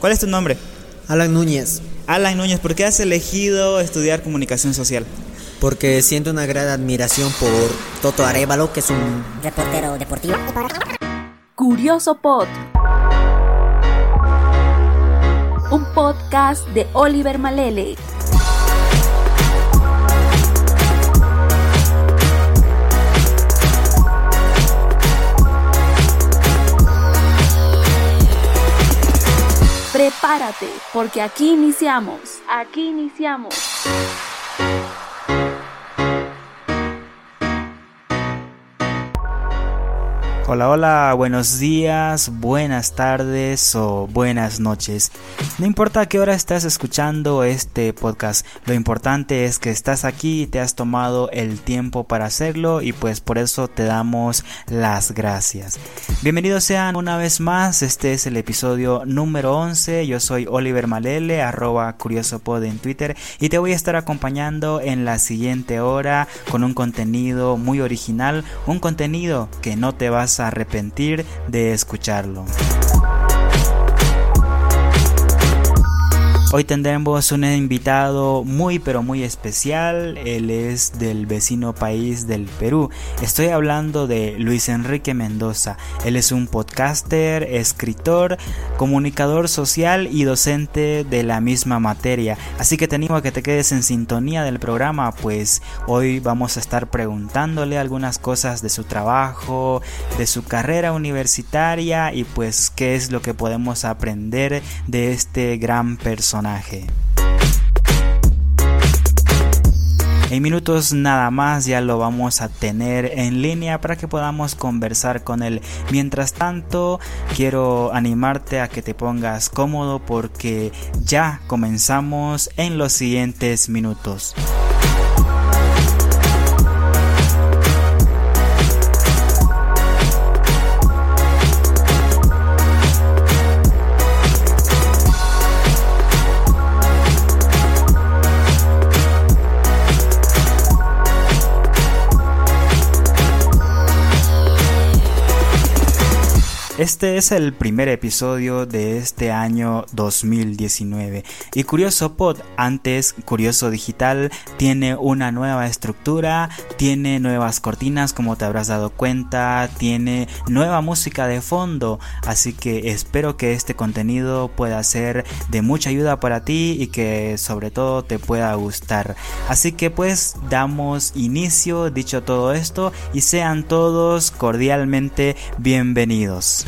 ¿Cuál es tu nombre? Alan Núñez. Alan Núñez, ¿por qué has elegido estudiar comunicación social? Porque siento una gran admiración por Toto Arevalo, que es un reportero deportivo. Curioso Pod. Un podcast de Oliver Malele. Prepárate, porque aquí iniciamos. Aquí iniciamos. Hola, hola, buenos días, buenas tardes o buenas noches. No importa a qué hora estás escuchando este podcast, lo importante es que estás aquí y te has tomado el tiempo para hacerlo y pues por eso te damos las gracias. Bienvenidos sean una vez más, este es el episodio número 11, yo soy Oliver Malele, arroba curiosopod en Twitter y te voy a estar acompañando en la siguiente hora con un contenido muy original, un contenido que no te vas arrepentir de escucharlo. Hoy tendremos un invitado muy pero muy especial, él es del vecino país del Perú. Estoy hablando de Luis Enrique Mendoza. Él es un podcaster, escritor, comunicador social y docente de la misma materia. Así que te animo a que te quedes en sintonía del programa, pues hoy vamos a estar preguntándole algunas cosas de su trabajo, de su carrera universitaria y pues qué es lo que podemos aprender de este gran personaje en minutos nada más ya lo vamos a tener en línea para que podamos conversar con él. Mientras tanto, quiero animarte a que te pongas cómodo porque ya comenzamos en los siguientes minutos. Este es el primer episodio de este año 2019 y Curioso Pod, antes Curioso Digital, tiene una nueva estructura, tiene nuevas cortinas como te habrás dado cuenta, tiene nueva música de fondo, así que espero que este contenido pueda ser de mucha ayuda para ti y que sobre todo te pueda gustar. Así que pues damos inicio dicho todo esto y sean todos cordialmente bienvenidos.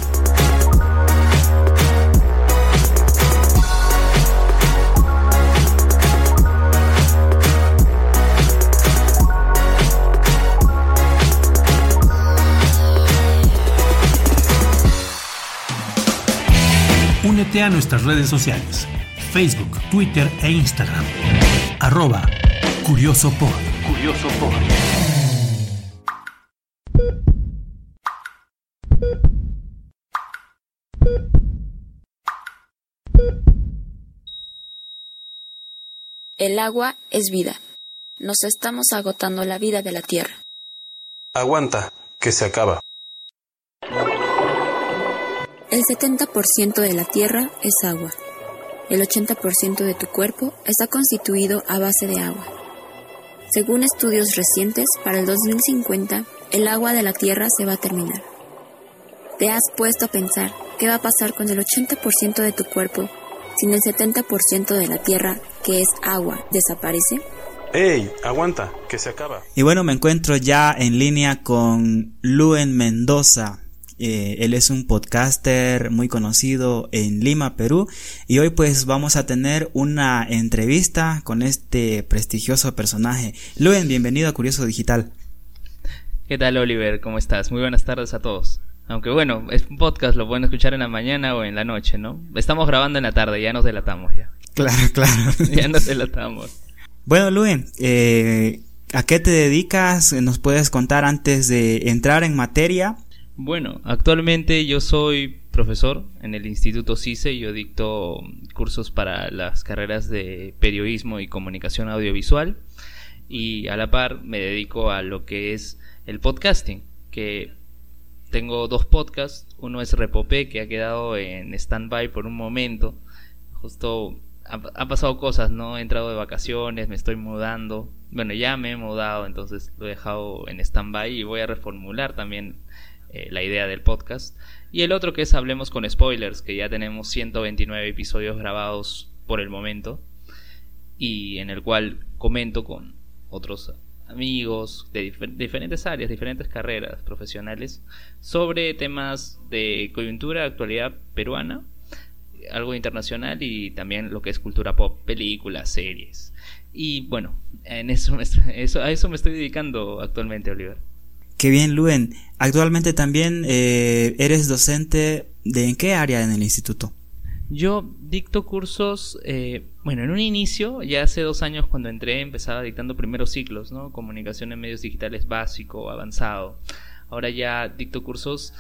Únete a nuestras redes sociales, Facebook, Twitter e Instagram. Arroba Curioso Curioso El agua es vida. Nos estamos agotando la vida de la tierra. Aguanta, que se acaba. El 70% de la tierra es agua. El 80% de tu cuerpo está constituido a base de agua. Según estudios recientes, para el 2050, el agua de la tierra se va a terminar. ¿Te has puesto a pensar qué va a pasar con el 80% de tu cuerpo sin el 70% de la tierra, que es agua, desaparece? ¡Ey! Aguanta, que se acaba. Y bueno, me encuentro ya en línea con Luen Mendoza. Eh, él es un podcaster muy conocido en Lima, Perú. Y hoy pues vamos a tener una entrevista con este prestigioso personaje. Luen, bienvenido a Curioso Digital. ¿Qué tal Oliver? ¿Cómo estás? Muy buenas tardes a todos. Aunque bueno, es un podcast, lo pueden escuchar en la mañana o en la noche, ¿no? Estamos grabando en la tarde, ya nos delatamos ya. Claro, claro. ya nos delatamos. Bueno, Luen, eh, ¿a qué te dedicas? ¿Nos puedes contar antes de entrar en materia? Bueno, actualmente yo soy profesor en el Instituto CICE, yo dicto cursos para las carreras de periodismo y comunicación audiovisual y a la par me dedico a lo que es el podcasting, que tengo dos podcasts, uno es Repopé que ha quedado en stand-by por un momento justo han pasado cosas, ¿no? He entrado de vacaciones, me estoy mudando. Bueno, ya me he mudado, entonces lo he dejado en stand-by y voy a reformular también eh, la idea del podcast. Y el otro que es Hablemos con Spoilers, que ya tenemos 129 episodios grabados por el momento y en el cual comento con otros amigos de diferentes áreas, diferentes carreras profesionales sobre temas de coyuntura, actualidad peruana algo internacional y también lo que es cultura pop, películas, series. Y bueno, en eso, eso a eso me estoy dedicando actualmente, Oliver. Qué bien, Luen. Actualmente también eh, eres docente de en qué área en el instituto. Yo dicto cursos, eh, bueno, en un inicio, ya hace dos años cuando entré, empezaba dictando primeros ciclos, ¿no? Comunicación en medios digitales básico, avanzado. Ahora ya dicto cursos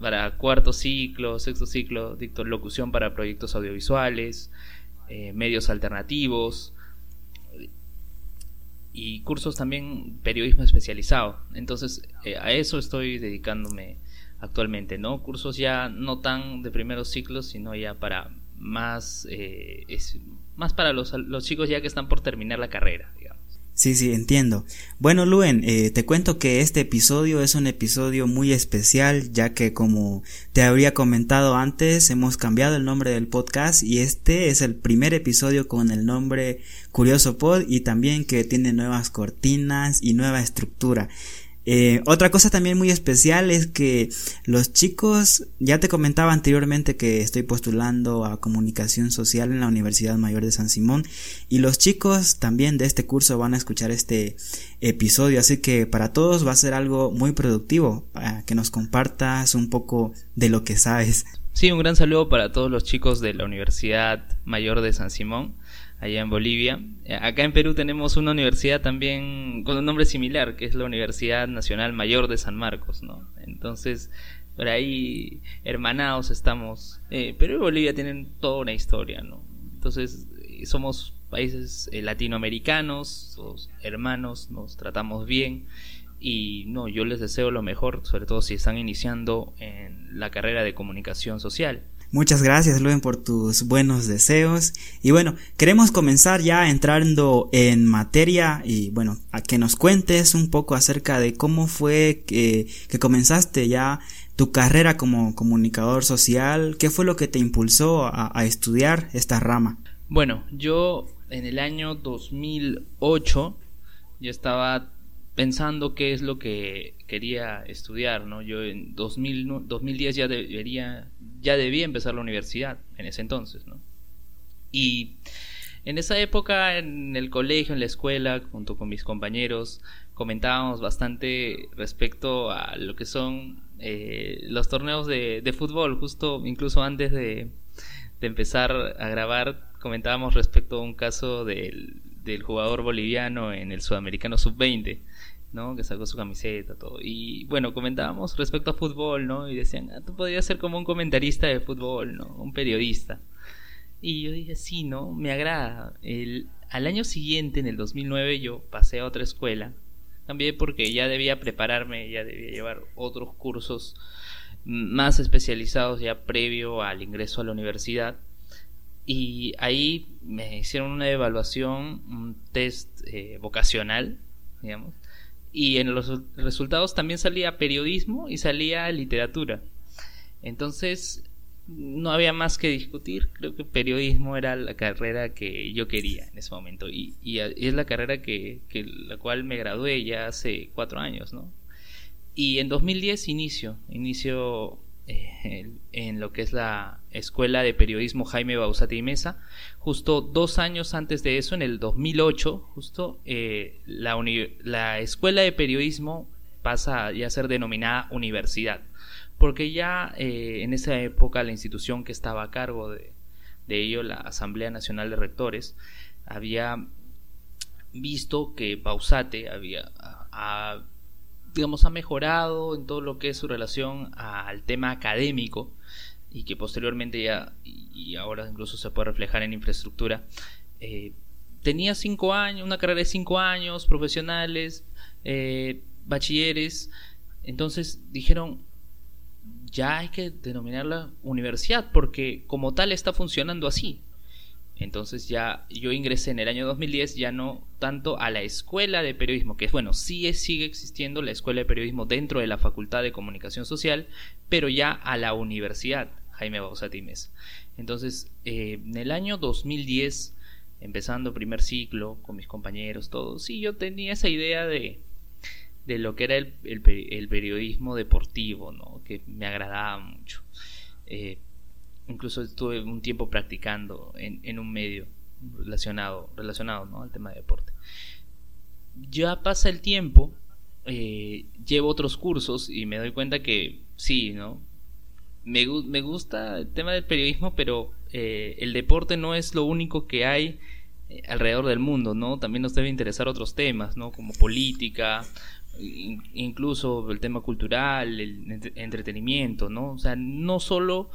para cuarto ciclo, sexto ciclo, dicto locución para proyectos audiovisuales, eh, medios alternativos y cursos también periodismo especializado. Entonces eh, a eso estoy dedicándome actualmente, ¿no? Cursos ya no tan de primeros ciclos, sino ya para más, eh, es, más para los, los chicos ya que están por terminar la carrera. Sí, sí, entiendo. Bueno, Luen, eh, te cuento que este episodio es un episodio muy especial, ya que como te habría comentado antes, hemos cambiado el nombre del podcast y este es el primer episodio con el nombre Curioso Pod y también que tiene nuevas cortinas y nueva estructura. Eh, otra cosa también muy especial es que los chicos, ya te comentaba anteriormente que estoy postulando a comunicación social en la Universidad Mayor de San Simón y los chicos también de este curso van a escuchar este episodio, así que para todos va a ser algo muy productivo, que nos compartas un poco de lo que sabes. Sí, un gran saludo para todos los chicos de la Universidad Mayor de San Simón allá en Bolivia. Eh, acá en Perú tenemos una universidad también con un nombre similar, que es la Universidad Nacional Mayor de San Marcos, ¿no? Entonces, por ahí hermanados estamos. Eh, Perú y Bolivia tienen toda una historia, ¿no? Entonces, eh, somos países latinoamericanos, somos hermanos, nos tratamos bien y no, yo les deseo lo mejor, sobre todo si están iniciando en la carrera de comunicación social. Muchas gracias, Luen, por tus buenos deseos. Y bueno, queremos comenzar ya entrando en materia y bueno, a que nos cuentes un poco acerca de cómo fue que, que comenzaste ya tu carrera como comunicador social, qué fue lo que te impulsó a, a estudiar esta rama. Bueno, yo en el año 2008 yo estaba pensando qué es lo que quería estudiar, ¿no? Yo en 2000, 2010 ya debería, ya debía empezar la universidad, en ese entonces, ¿no? Y en esa época, en el colegio, en la escuela, junto con mis compañeros, comentábamos bastante respecto a lo que son eh, los torneos de, de, fútbol, justo incluso antes de, de, empezar a grabar, comentábamos respecto a un caso del, del jugador boliviano en el Sudamericano Sub-20 ¿no? Que sacó su camiseta, todo. Y bueno, comentábamos respecto a fútbol, ¿no? Y decían, ah, tú podrías ser como un comentarista de fútbol, ¿no? Un periodista. Y yo dije, sí, ¿no? Me agrada. El, al año siguiente, en el 2009, yo pasé a otra escuela. También porque ya debía prepararme, ya debía llevar otros cursos más especializados ya previo al ingreso a la universidad. Y ahí me hicieron una evaluación, un test eh, vocacional, digamos, y en los resultados también salía periodismo y salía literatura. Entonces no había más que discutir, creo que periodismo era la carrera que yo quería en ese momento y, y, es la carrera que, que, la cual me gradué ya hace cuatro años, ¿no? Y en 2010 inicio, inicio eh, en lo que es la Escuela de Periodismo Jaime Bausati y Mesa. Justo dos años antes de eso, en el 2008, justo eh, la, la Escuela de Periodismo pasa ya a ser denominada universidad, porque ya eh, en esa época la institución que estaba a cargo de, de ello, la Asamblea Nacional de Rectores, había visto que Bausate había, digamos, ha mejorado en todo lo que es su relación al tema académico y que posteriormente ya, y ahora incluso se puede reflejar en infraestructura, eh, tenía cinco años, una carrera de cinco años, profesionales, eh, bachilleres, entonces dijeron, ya hay que denominarla universidad porque como tal está funcionando así. Entonces ya yo ingresé en el año 2010 ya no tanto a la escuela de periodismo, que bueno, sí sigue existiendo la escuela de periodismo dentro de la Facultad de Comunicación Social, pero ya a la universidad Jaime Bausati Mesa. Entonces, eh, en el año 2010, empezando primer ciclo con mis compañeros, todos, sí, yo tenía esa idea de, de lo que era el, el, periodismo deportivo, ¿no? que me agradaba mucho. Eh, incluso estuve un tiempo practicando en, en un medio relacionado, relacionado ¿no? al tema de deporte. Ya pasa el tiempo, eh, llevo otros cursos y me doy cuenta que sí, ¿no? Me, me gusta el tema del periodismo, pero eh, el deporte no es lo único que hay eh, alrededor del mundo, ¿no? También nos debe interesar otros temas, ¿no? Como política, incluso el tema cultural, el entretenimiento, ¿no? O sea, no solo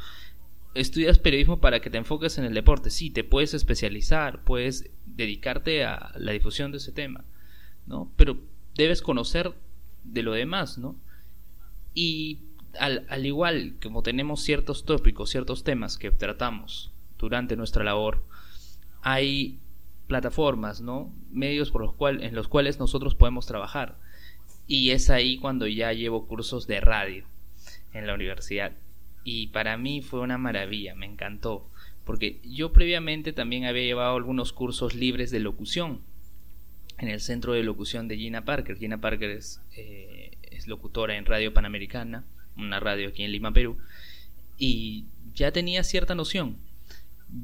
estudias periodismo para que te enfoques en el deporte. Sí, te puedes especializar, puedes dedicarte a la difusión de ese tema, ¿no? Pero debes conocer de lo demás, ¿no? Y al, al igual como tenemos ciertos tópicos, ciertos temas que tratamos durante nuestra labor, hay plataformas, ¿no? Medios por los cuales, en los cuales nosotros podemos trabajar. Y es ahí cuando ya llevo cursos de radio en la universidad y para mí fue una maravilla, me encantó, porque yo previamente también había llevado algunos cursos libres de locución en el centro de locución de Gina Parker. Gina Parker es, eh, es locutora en Radio Panamericana, una radio aquí en Lima, Perú, y ya tenía cierta noción.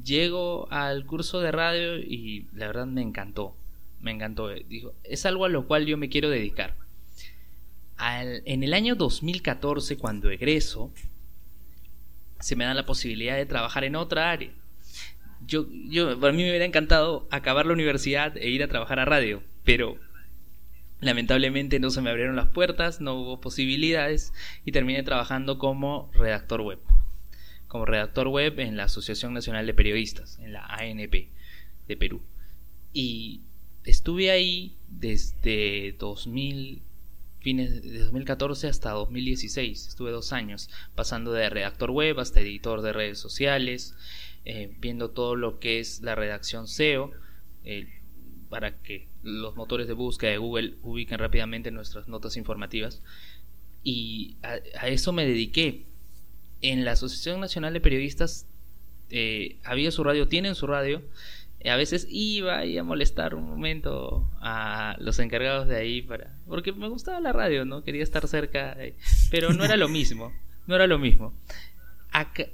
Llego al curso de radio y la verdad me encantó, me encantó. Dijo, es algo a lo cual yo me quiero dedicar. en el año 2014, cuando egreso, se me da la posibilidad de trabajar en otra área. Yo, yo, para mí me hubiera encantado acabar la universidad e ir a trabajar a radio, pero lamentablemente no se me abrieron las puertas, no hubo posibilidades y terminé trabajando como redactor web. Como redactor web en la Asociación Nacional de Periodistas, en la ANP de Perú. Y estuve ahí desde 2000, fines de 2014 hasta 2016. Estuve dos años pasando de redactor web hasta editor de redes sociales, eh, viendo todo lo que es la redacción SEO, para que los motores de búsqueda de Google ubiquen rápidamente nuestras notas informativas. Y a, eso me dediqué. En la Asociación Nacional de Periodistas eh, había su radio, tienen su radio, a veces iba a molestar un momento a los encargados de ahí para porque me gustaba la radio no quería estar cerca pero no era lo mismo no era lo mismo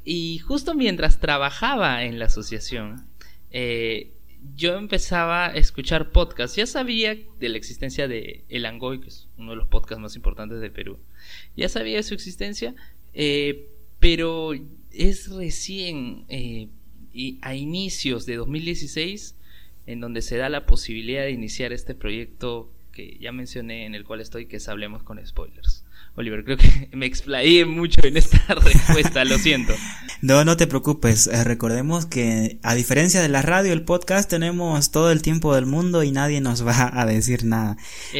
y justo mientras trabajaba en la asociación eh, yo empezaba a escuchar podcasts ya sabía de la existencia de El Angoy que es uno de los podcasts más importantes de Perú ya sabía de su existencia eh, pero es recién eh, y a inicios de 2016 en donde se da la posibilidad de iniciar este proyecto que ya mencioné en el cual estoy, que es Hablemos con Spoilers. Oliver, creo que me explayé mucho en esta respuesta, lo siento. No, no te preocupes. Eh, recordemos que a diferencia de la radio, el podcast tenemos todo el tiempo del mundo y nadie nos va a decir nada.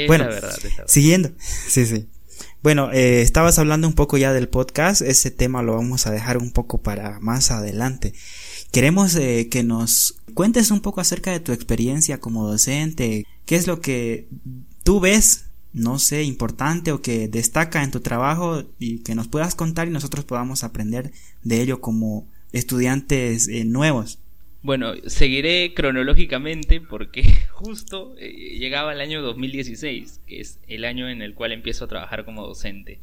bueno, verdad, siguiendo. Sí, sí. Bueno, eh, estabas hablando un poco ya del podcast. Ese tema lo vamos a dejar un poco para más adelante. Queremos eh, que nos cuentes un poco acerca de tu experiencia como docente. ¿Qué es lo que tú ves, no sé, importante o que destaca en tu trabajo y que nos puedas contar y nosotros podamos aprender de ello como estudiantes eh, nuevos? Bueno, seguiré cronológicamente porque justo eh, llegaba el año 2016, que es el año en el cual empiezo a trabajar como docente.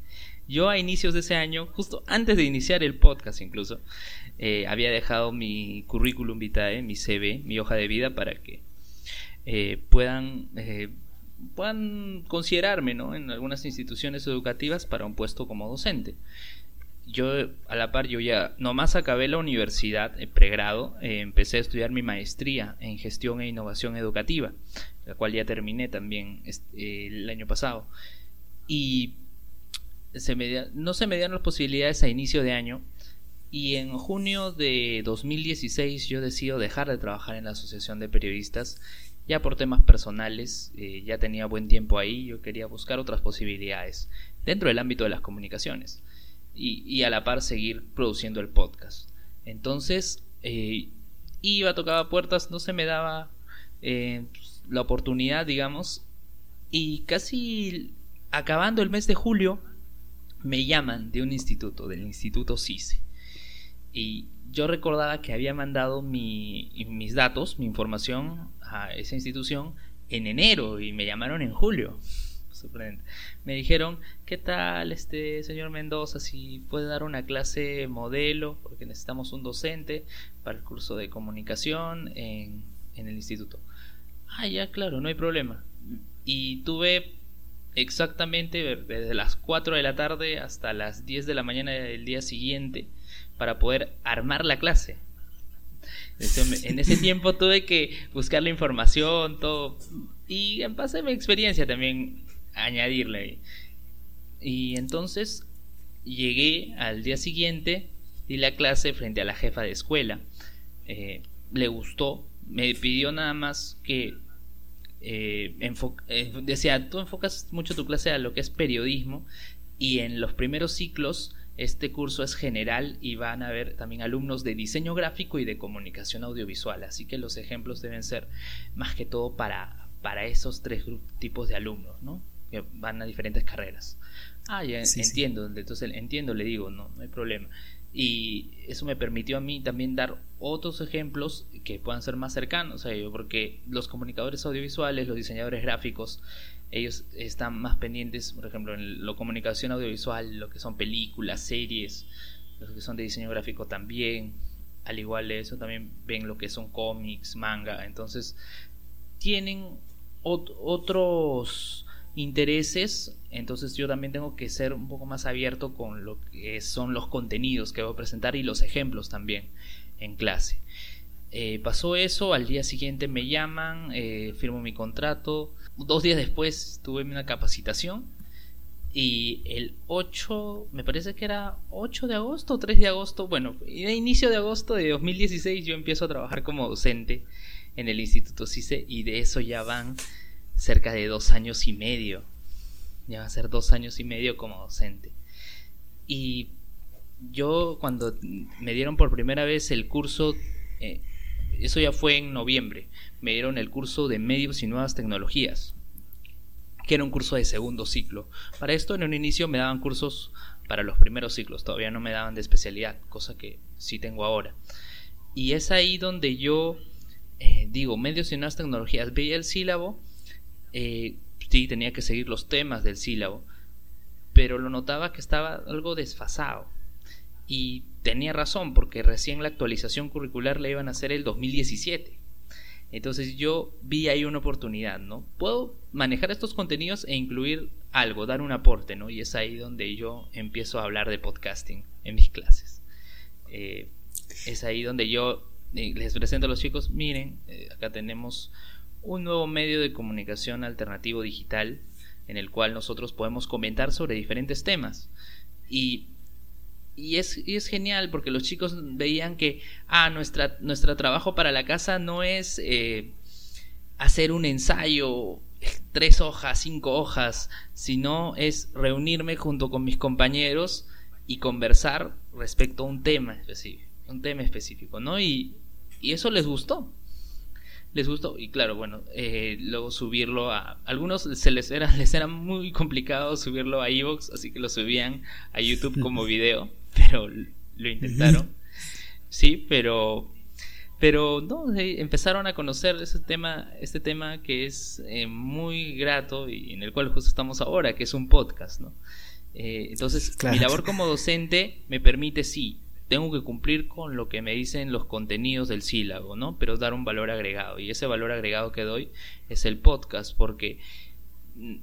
Yo a inicios de ese año, justo antes de iniciar el podcast incluso, eh, había dejado mi currículum vitae, mi CV, mi hoja de vida para que puedan puedan considerarme ¿no? en algunas instituciones educativas para un puesto como docente. Yo a la par, yo ya nomás acabé la universidad, el pregrado, empecé a estudiar mi maestría en gestión e innovación educativa, la cual ya terminé también el año pasado. Y no se me dieron las posibilidades a inicio de año y en junio de 2016 yo decido dejar de trabajar en la Asociación de Periodistas ya por temas personales, eh, ya tenía buen tiempo ahí, yo quería buscar otras posibilidades dentro del ámbito de las comunicaciones y, a la par seguir produciendo el podcast. Entonces, eh, iba, tocaba puertas, no se me daba eh, la oportunidad, digamos, y casi acabando el mes de julio me llaman de un instituto, del instituto CICE. Y yo recordaba que había mandado mis datos, mi información a esa institución en enero y me llamaron en julio. Me dijeron, ¿qué tal este señor Mendoza? Si puede dar una clase modelo, porque necesitamos un docente para el curso de comunicación en, en el instituto. Ah, ya, claro, no hay problema. Y tuve exactamente desde las 4 de la tarde hasta las 10 de la mañana del día siguiente para poder armar la clase. En ese tiempo tuve que buscar la información, todo. Y en base a mi experiencia también añadirle. Y entonces llegué al día siguiente, di la clase frente a la jefa de escuela. Eh, le gustó, me pidió nada más que eh, eh, decía, tú enfocas mucho tu clase a lo que es periodismo y en los primeros ciclos este curso es general y van a haber también alumnos de diseño gráfico y de comunicación audiovisual, así que los ejemplos deben ser más que todo para, para esos tres tipos de alumnos, ¿no? Que van a diferentes carreras. Ah, ya entiendo, entonces entiendo, le digo, no, no hay problema y eso me permitió a mí también dar otros ejemplos que puedan ser más cercanos a ello, porque los comunicadores audiovisuales, los diseñadores gráficos, ellos están más pendientes, por ejemplo, en la comunicación audiovisual, lo que son películas, series, los que son de diseño gráfico también, al igual de eso también ven lo que son cómics, manga, entonces tienen otros intereses, entonces yo también tengo que ser un poco más abierto con lo que son los contenidos que voy a presentar y los ejemplos también en clase. Eh, pasó eso, al día siguiente me llaman, eh, firmo mi contrato, dos días después tuve una capacitación y el 8, me parece que era 8 de agosto o 3 de agosto, bueno, a inicio de agosto de 2016 yo empiezo a trabajar como docente en el Instituto CICE y de eso ya van cerca de dos años y medio. Ya va a ser dos años y medio como docente. Y yo cuando me dieron por primera vez el curso, eh, eso ya fue en noviembre, me dieron el curso de medios y nuevas tecnologías, que era un curso de segundo ciclo. Para esto en un inicio me daban cursos para los primeros ciclos, todavía no me daban de especialidad, cosa que sí tengo ahora. Y es ahí donde yo eh, digo, medios y nuevas tecnologías, veía el sílabo eh, sí tenía que seguir los temas del sílabo, pero lo notaba que estaba algo desfasado. Y tenía razón, porque recién la actualización curricular la iban a hacer el 2017. Entonces yo vi ahí una oportunidad, ¿no? Puedo manejar estos contenidos e incluir algo, dar un aporte, ¿no? Y es ahí donde yo empiezo a hablar de podcasting en mis clases. Eh, es ahí donde yo eh, les presento a los chicos, miren, eh, acá tenemos un nuevo medio de comunicación alternativo digital en el cual nosotros podemos comentar sobre diferentes temas. Y, y, es, es genial porque los chicos veían que, ah, nuestra, nuestro trabajo para la casa no es eh, hacer un ensayo, tres hojas, cinco hojas, sino es reunirme junto con mis compañeros y conversar respecto a un tema específico, un tema específico, ¿no? Y, y eso les gustó les gustó y claro bueno eh, luego subirlo a algunos se les era les era muy complicado subirlo a Evox así que lo subían a YouTube como video pero lo intentaron sí pero pero no empezaron a conocer ese tema este tema que es eh, muy grato y en el cual justo estamos ahora que es un podcast no eh, entonces mi labor como docente me permite sí tengo que cumplir con lo que me dicen los contenidos del sílabo, ¿no? Pero dar un valor agregado. Y ese valor agregado que doy es el podcast, porque mm,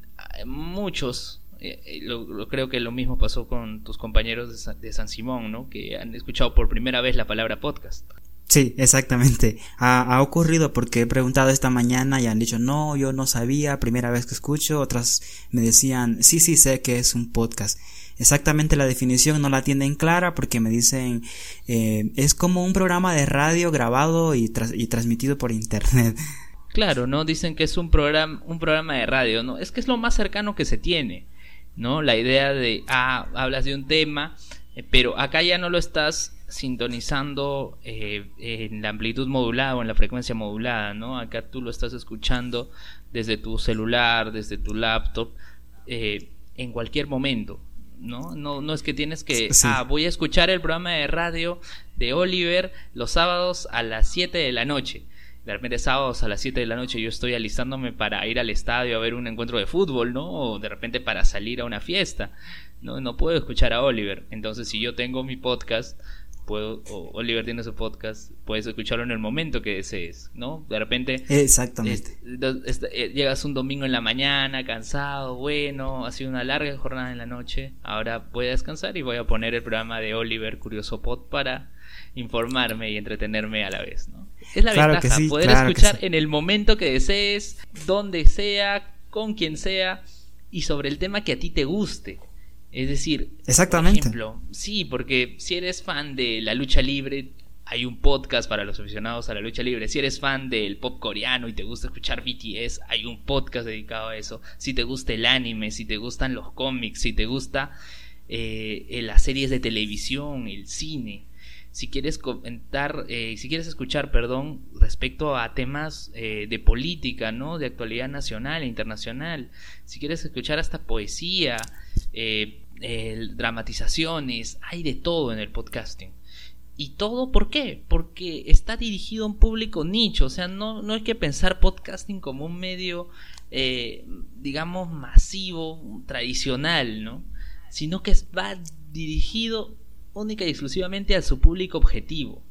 muchos, eh, eh, lo, creo que lo mismo pasó con tus compañeros de San, Simón, ¿no? Que han escuchado por primera vez la palabra podcast. Sí, exactamente. Ha, ha, ocurrido porque he preguntado esta mañana y han dicho, no, yo no sabía, primera vez que escucho. Otras me decían, sí, sí, sé que es un podcast exactamente la definición no la tienen clara porque me dicen eh, es como un programa de radio grabado y, y transmitido por internet. Claro, ¿no? Dicen que es un programa, un programa de radio, ¿no? Es que es lo más cercano que se tiene, ¿no? La idea de, ah, hablas de un tema, eh, pero acá ya no lo estás sintonizando eh, en la amplitud modulada o en la frecuencia modulada, ¿no? Acá tú lo estás escuchando desde tu celular, desde tu laptop, eh, en cualquier momento, ¿no? No, no es que tienes que, Sí. ah, voy a escuchar el programa de radio de Oliver los sábados a las 7 de la noche. De repente sábados a las 7 de la noche yo estoy alistándome para ir al estadio a ver un encuentro de fútbol, ¿no? O de repente para salir a una fiesta. No, no puedo escuchar a Oliver. Entonces si yo tengo mi podcast, puedo, o Oliver tiene su podcast, puedes escucharlo en el momento que desees, ¿no? De repente Exactamente. es- do- es- eh, llegas un domingo en la mañana, cansado, bueno, ha sido una larga jornada en la noche. Ahora voy a descansar y voy a poner el programa de Oliver Curioso Pod para informarme y entretenerme a la vez, ¿no? Es la Claro ventaja, sí, poder claro escuchar sí. en el momento que desees, donde sea, con quien sea y sobre el tema que a ti te guste. Es decir, Exactamente. por ejemplo, sí, porque si eres fan de la lucha libre, hay un podcast para los aficionados a la lucha libre. Si eres fan del pop coreano y te gusta escuchar BTS, hay un podcast dedicado a eso. Si te gusta el anime, si te gustan los cómics, si te gusta eh, las series de televisión, el cine. Si quieres comentar, eh, si quieres escuchar, perdón, respecto a temas eh, de política, ¿no? De actualidad nacional e internacional. Si quieres escuchar hasta poesía, eh, dramatizaciones, hay de todo en el podcasting. ¿Y todo por qué? Porque está dirigido a un público nicho, o sea, no, no hay que pensar podcasting como un medio, eh, digamos, masivo, tradicional, ¿no? Sino que va dirigido única y exclusivamente a su público objetivo.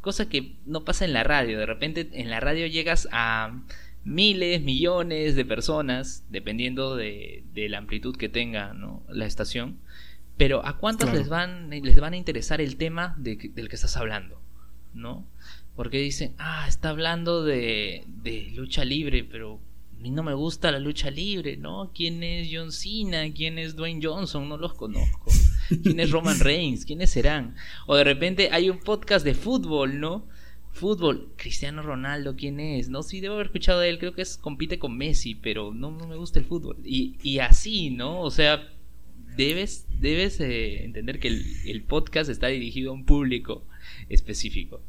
Cosa que no pasa en la radio. De repente en la radio llegas a miles, millones de personas, dependiendo de, de la amplitud que tenga ¿no? la estación. Pero ¿a cuántos Claro. les, van, les van a interesar el tema de del que estás hablando? ¿No? Porque dicen, ah, está hablando de, de lucha libre, pero a mí no me gusta la lucha libre, ¿no? ¿Quién es John Cena? ¿Quién es Dwayne Johnson? No los conozco. ¿Quién es Roman Reigns? ¿Quiénes serán? O de repente hay un podcast de fútbol, ¿no? Fútbol, Cristiano Ronaldo, ¿quién es? No, sí, debo haber escuchado de él, creo que es compite con Messi, pero no, no me gusta el fútbol. Y, y así, ¿no? O sea, debes, debes eh, entender que el, el podcast está dirigido a un público específico.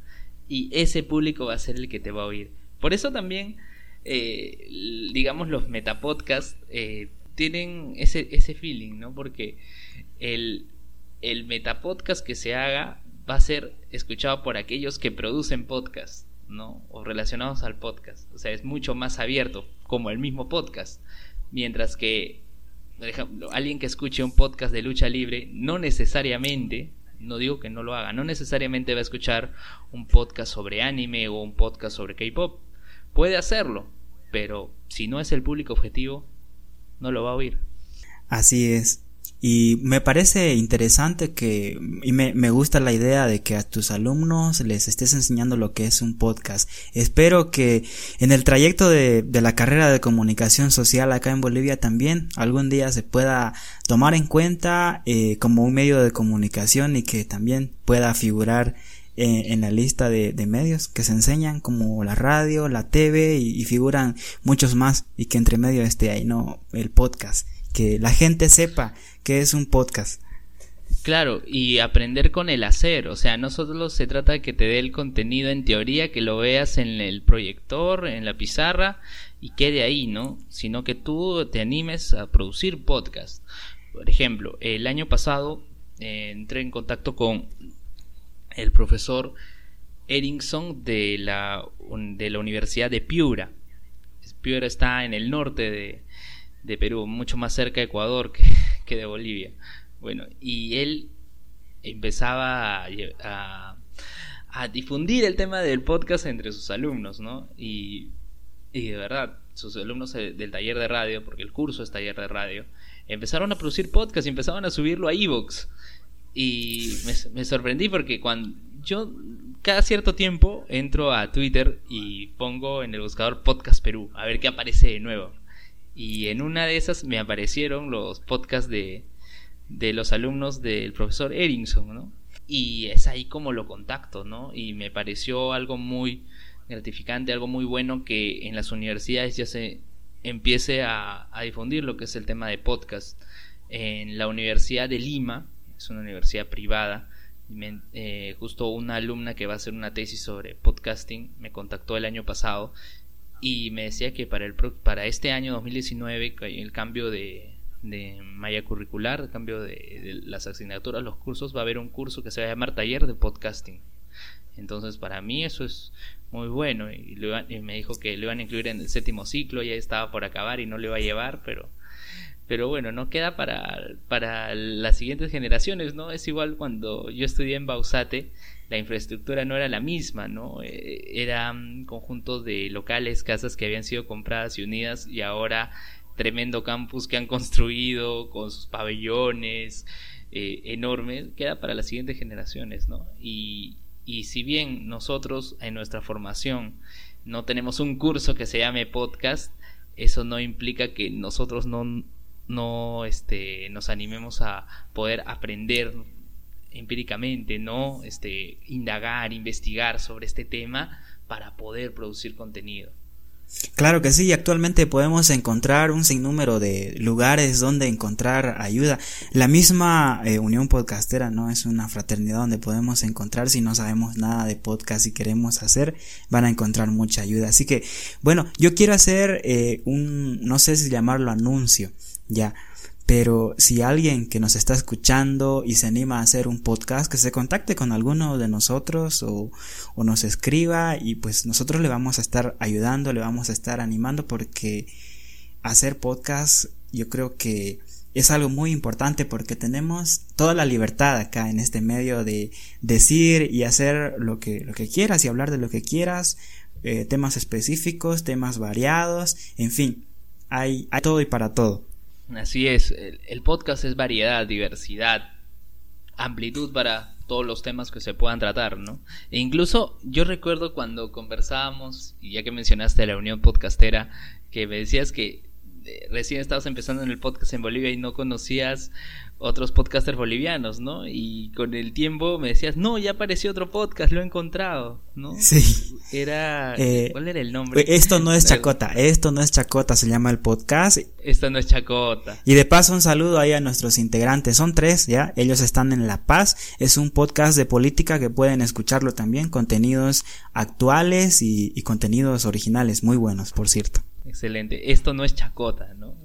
Y ese público va a ser el que te va a oír. Por eso también, eh, digamos, los metapodcasts eh, tienen ese, ese feeling, ¿no? Porque el, el metapodcast que se haga va a ser escuchado por aquellos que producen podcast, ¿no? O relacionados al podcast. O sea, es mucho más abierto, como el mismo podcast. Mientras que, por ejemplo, alguien que escuche un podcast de lucha libre, no necesariamente, no digo que no lo haga, no necesariamente va a escuchar un podcast sobre anime o un podcast sobre K-pop. Puede hacerlo, pero si no es el público objetivo, no lo va a oír. Así es. Y me parece interesante que, y me, me gusta la idea de que a tus alumnos les estés enseñando lo que es un podcast. Espero que en el trayecto de, de la carrera de comunicación social acá en Bolivia también algún día se pueda tomar en cuenta eh, como un medio de comunicación y que también pueda figurar eh, en la lista de, de medios que se enseñan como la radio, la TV y, y figuran muchos más y que entre medio esté ahí, ¿no? El podcast. Que la gente sepa que es un podcast. Claro, y aprender con el hacer, o sea, no solo se trata de que te dé el contenido en teoría, que lo veas en el proyector, en la pizarra y quede ahí, ¿no? Sino que tú te animes a producir podcast. Por ejemplo, el año pasado eh, entré en contacto con el profesor Erickson de la, de la Universidad de Piura. Piura está en el norte de, de Perú, mucho más cerca de Ecuador que, que de Bolivia. Bueno, y él empezaba a, difundir el tema del podcast entre sus alumnos, ¿no? Y, y de verdad, sus alumnos del taller de radio, porque el curso es taller de radio, empezaron a producir podcast y empezaban a subirlo a Evox. Y me, me sorprendí porque cuando yo cada cierto tiempo entro a Twitter y pongo en el buscador Podcast Perú, a ver qué aparece de nuevo. Y en una de esas me aparecieron los podcasts de, de los alumnos del profesor Erickson, ¿no? Y es ahí como lo contacto, ¿no? Y me pareció algo muy gratificante, algo muy bueno que en las universidades ya se empiece a, a difundir lo que es el tema de podcast. En la Universidad de Lima, es una universidad privada, Me- eh, justo una alumna que va a hacer una tesis sobre podcasting me contactó el año pasado y me decía que para el para este año 2019 que el cambio de, de malla curricular, el cambio de, las asignaturas, los cursos, va a haber un curso que se va a llamar taller de podcasting. Entonces para mí eso es muy bueno y, lo y me dijo que lo iban a incluir en el séptimo ciclo, ya estaba por acabar y no lo iba a llevar, pero pero bueno, no queda para, para las siguientes generaciones, ¿no? Es igual cuando yo estudié en Bausate, la infraestructura no era la misma, ¿no? Eh, eran conjuntos de locales, casas que habían sido compradas y unidas y ahora tremendo campus que han construido con sus pabellones eh, enormes, queda para las siguientes generaciones, ¿no? Y, y si bien nosotros en nuestra formación no tenemos un curso que se llame podcast, eso no implica que nosotros no, no este, nos animemos a poder aprender empíricamente, ¿no? Este, indagar, investigar sobre este tema para poder producir contenido. Claro que sí, actualmente podemos encontrar un sinnúmero de lugares donde encontrar ayuda. La misma eh, Unión Podcastera, ¿no? Es una fraternidad donde podemos encontrar, si no sabemos nada de podcast y queremos hacer, van a encontrar mucha ayuda. Así que, bueno, yo quiero hacer eh, un, no sé si llamarlo anuncio, ya. Pero si alguien que nos está escuchando y se anima a hacer un podcast, que se contacte con alguno de nosotros o, o nos escriba y pues nosotros le vamos a estar ayudando, le vamos a estar animando porque hacer podcast yo creo que es algo muy importante porque tenemos toda la libertad acá en este medio de decir y hacer lo que, lo que quieras y hablar de lo que quieras, eh, temas específicos, temas variados, en fin, hay, hay todo y para todo. Así es, el, podcast es variedad, diversidad, amplitud para todos los temas que se puedan tratar, ¿no? E incluso yo recuerdo cuando conversábamos, y ya que mencionaste la Unión Podcastera, que me decías que eh, recién estabas empezando en el podcast en Bolivia y no conocías otros podcasters bolivianos, ¿no? Y con el tiempo me decías, no, ya apareció otro podcast, lo he encontrado, ¿no? Sí. Era... Eh, ¿Cuál era el nombre? Esto no es chacota, esto no es chacota, se llama el podcast. Esto no es chacota. Y de paso un saludo ahí a nuestros integrantes, son tres, ya, ellos están en La Paz, es un podcast de política que pueden escucharlo también, contenidos actuales y, y contenidos originales, muy buenos, por cierto. Excelente. Esto no es chacota, ¿no?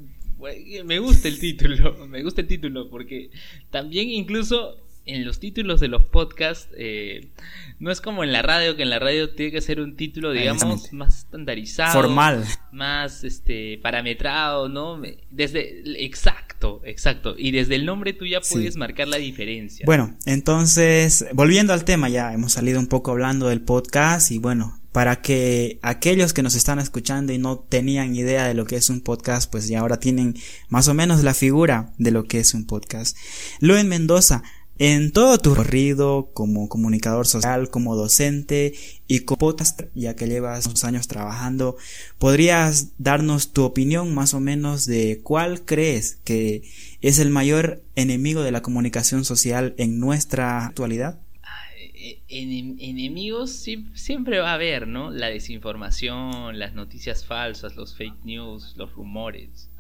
Me gusta el título, me gusta el título porque también incluso en los títulos de los podcasts eh, no es como en la radio que en la radio tiene que ser un título digamos más estandarizado, formal, más este parametrado, ¿no? Desde exacto, exacto y desde el nombre tú ya puedes sí. marcar la diferencia. Bueno, entonces volviendo al tema ya hemos salido un poco hablando del podcast y bueno para que aquellos que nos están escuchando y no tenían idea de lo que es un podcast, pues ya ahora tienen más o menos la figura de lo que es un podcast. Luen Mendoza, en todo tu recorrido como comunicador social, como docente y como podcast, ya que llevas unos años trabajando, ¿podrías darnos tu opinión más o menos de cuál crees que es el mayor enemigo de la comunicación social en nuestra actualidad? En, enemigos siempre va a haber, ¿no? La desinformación, las noticias falsas, los fake news, los rumores.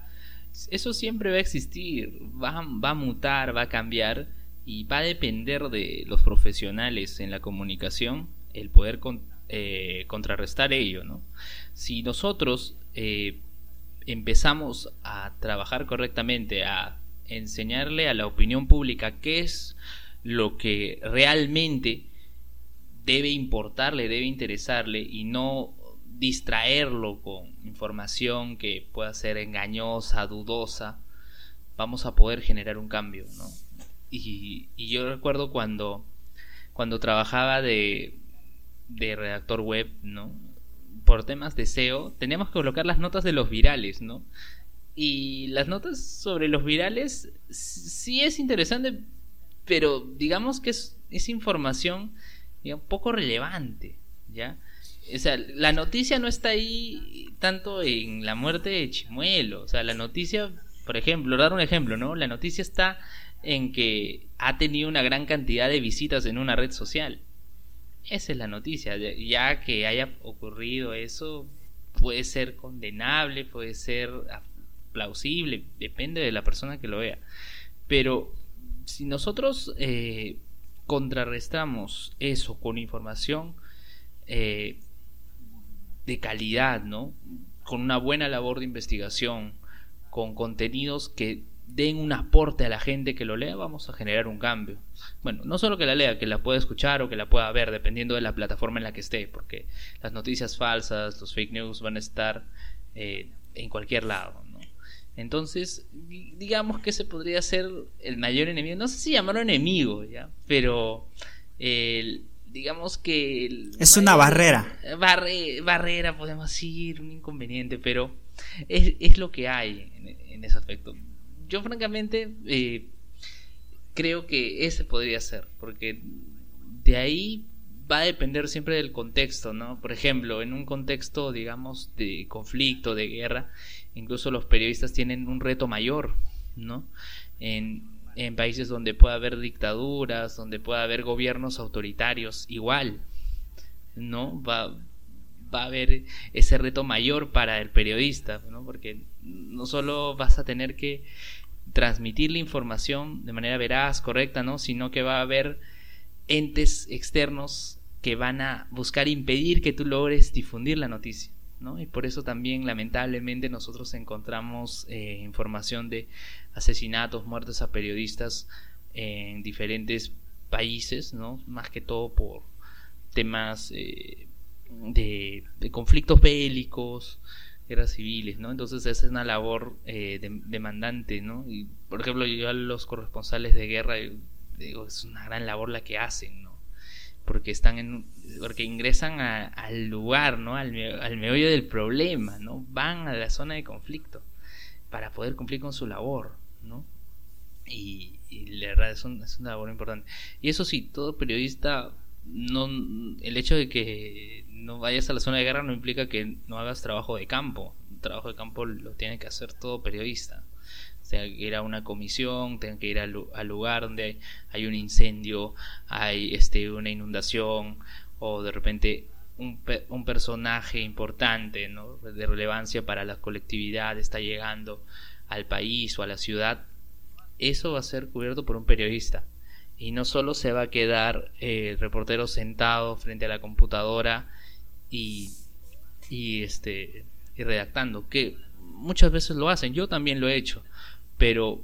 Eso siempre va a existir, va, va a mutar, va a cambiar y va a depender de los profesionales en la comunicación el poder eh, contrarrestar ello, ¿no? Si nosotros eh, empezamos a trabajar correctamente, a enseñarle a la opinión pública qué es lo que realmente debe importarle, debe interesarle y no distraerlo con información que pueda ser engañosa, dudosa, vamos a poder generar un cambio, ¿no? Y, yo recuerdo cuando, cuando trabajaba de, de redactor web, ¿no? Por temas de SEO, teníamos que colocar las notas de los virales, ¿no? Y las notas sobre los virales sí es interesante, pero digamos que es, es información digamos, poco relevante, ¿ya? O sea, la noticia no está ahí tanto en la muerte de Chimuelo, o sea, la noticia, por ejemplo, dar un ejemplo, ¿no? La noticia está en que ha tenido una gran cantidad de visitas en una red social. Esa es la noticia, ya que haya ocurrido eso puede ser condenable, puede ser plausible, depende de la persona que lo vea. Pero si nosotros eh, contrarrestamos eso con información eh, de calidad, ¿no? Con una buena labor de investigación, con contenidos que den un aporte a la gente que lo lea, vamos a generar un cambio. Bueno, no solo que la lea, que la pueda escuchar o que la pueda ver, dependiendo de la plataforma en la que esté, porque las noticias falsas, los fake news van a estar eh, en cualquier lado. Entonces, digamos que ese podría ser el mayor enemigo. No sé si llamarlo enemigo, ¿ya? Pero digamos que... es una barrera. barrera, podemos decir, un inconveniente, pero es, es lo que hay en, en ese aspecto yo francamente eh, creo que ese podría ser, porque de ahí va a depender siempre del contexto, ¿no? Por ejemplo, en un contexto, digamos, de conflicto, de guerra, incluso los periodistas tienen un reto mayor, ¿no? En, países donde pueda haber dictaduras, donde pueda haber gobiernos autoritarios, igual, ¿no? Va, va a haber ese reto mayor para el periodista, ¿no? Porque no solo vas a tener que transmitir la información de manera veraz, correcta, ¿no? Sino que va a haber entes externos que van a buscar impedir que tú logres difundir la noticia, ¿no? Y por eso también, lamentablemente, nosotros encontramos eh, información de asesinatos, muertes a periodistas en diferentes países, ¿no? Más que todo por temas eh, de, de conflictos bélicos, guerras civiles, ¿no? Entonces esa es una labor eh, demandante, ¿no? Y por ejemplo yo a los corresponsales de guerra digo es una gran labor la que hacen. Porque están en, porque ingresan al lugar, ¿no? Al, al meollo del problema, ¿no? Van a la zona de conflicto para poder cumplir con su labor, ¿no? Y, la verdad es, es una labor importante. Y eso sí, todo periodista no el hecho de que no vayas a la zona de guerra no implica que no hagas trabajo de campo. Un trabajo de campo lo tiene que hacer todo periodista. O sea, ir a una comisión, tiene que ir al, lugar donde hay un incendio, hay este una inundación o de repente un, un personaje importante, de relevancia para la colectividad está llegando al país o a la ciudad. Eso va a ser cubierto por un periodista. Y no solo se va a quedar eh, el reportero sentado frente a la computadora y, y este y redactando que muchas veces lo hacen. Yo también lo he hecho pero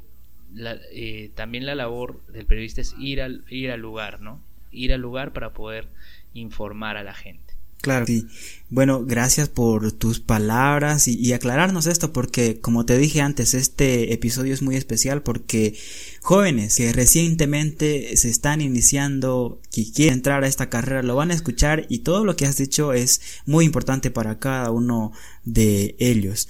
eh, también la labor del periodista es ir al ir al lugar no ir al lugar para poder informar a la gente Claro, sí. Bueno, gracias por tus palabras y, aclararnos esto porque, como te dije antes, este episodio es muy especial porque jóvenes que recientemente se están iniciando, que quieren entrar a esta carrera, lo van a escuchar y todo lo que has dicho es muy importante para cada uno de ellos.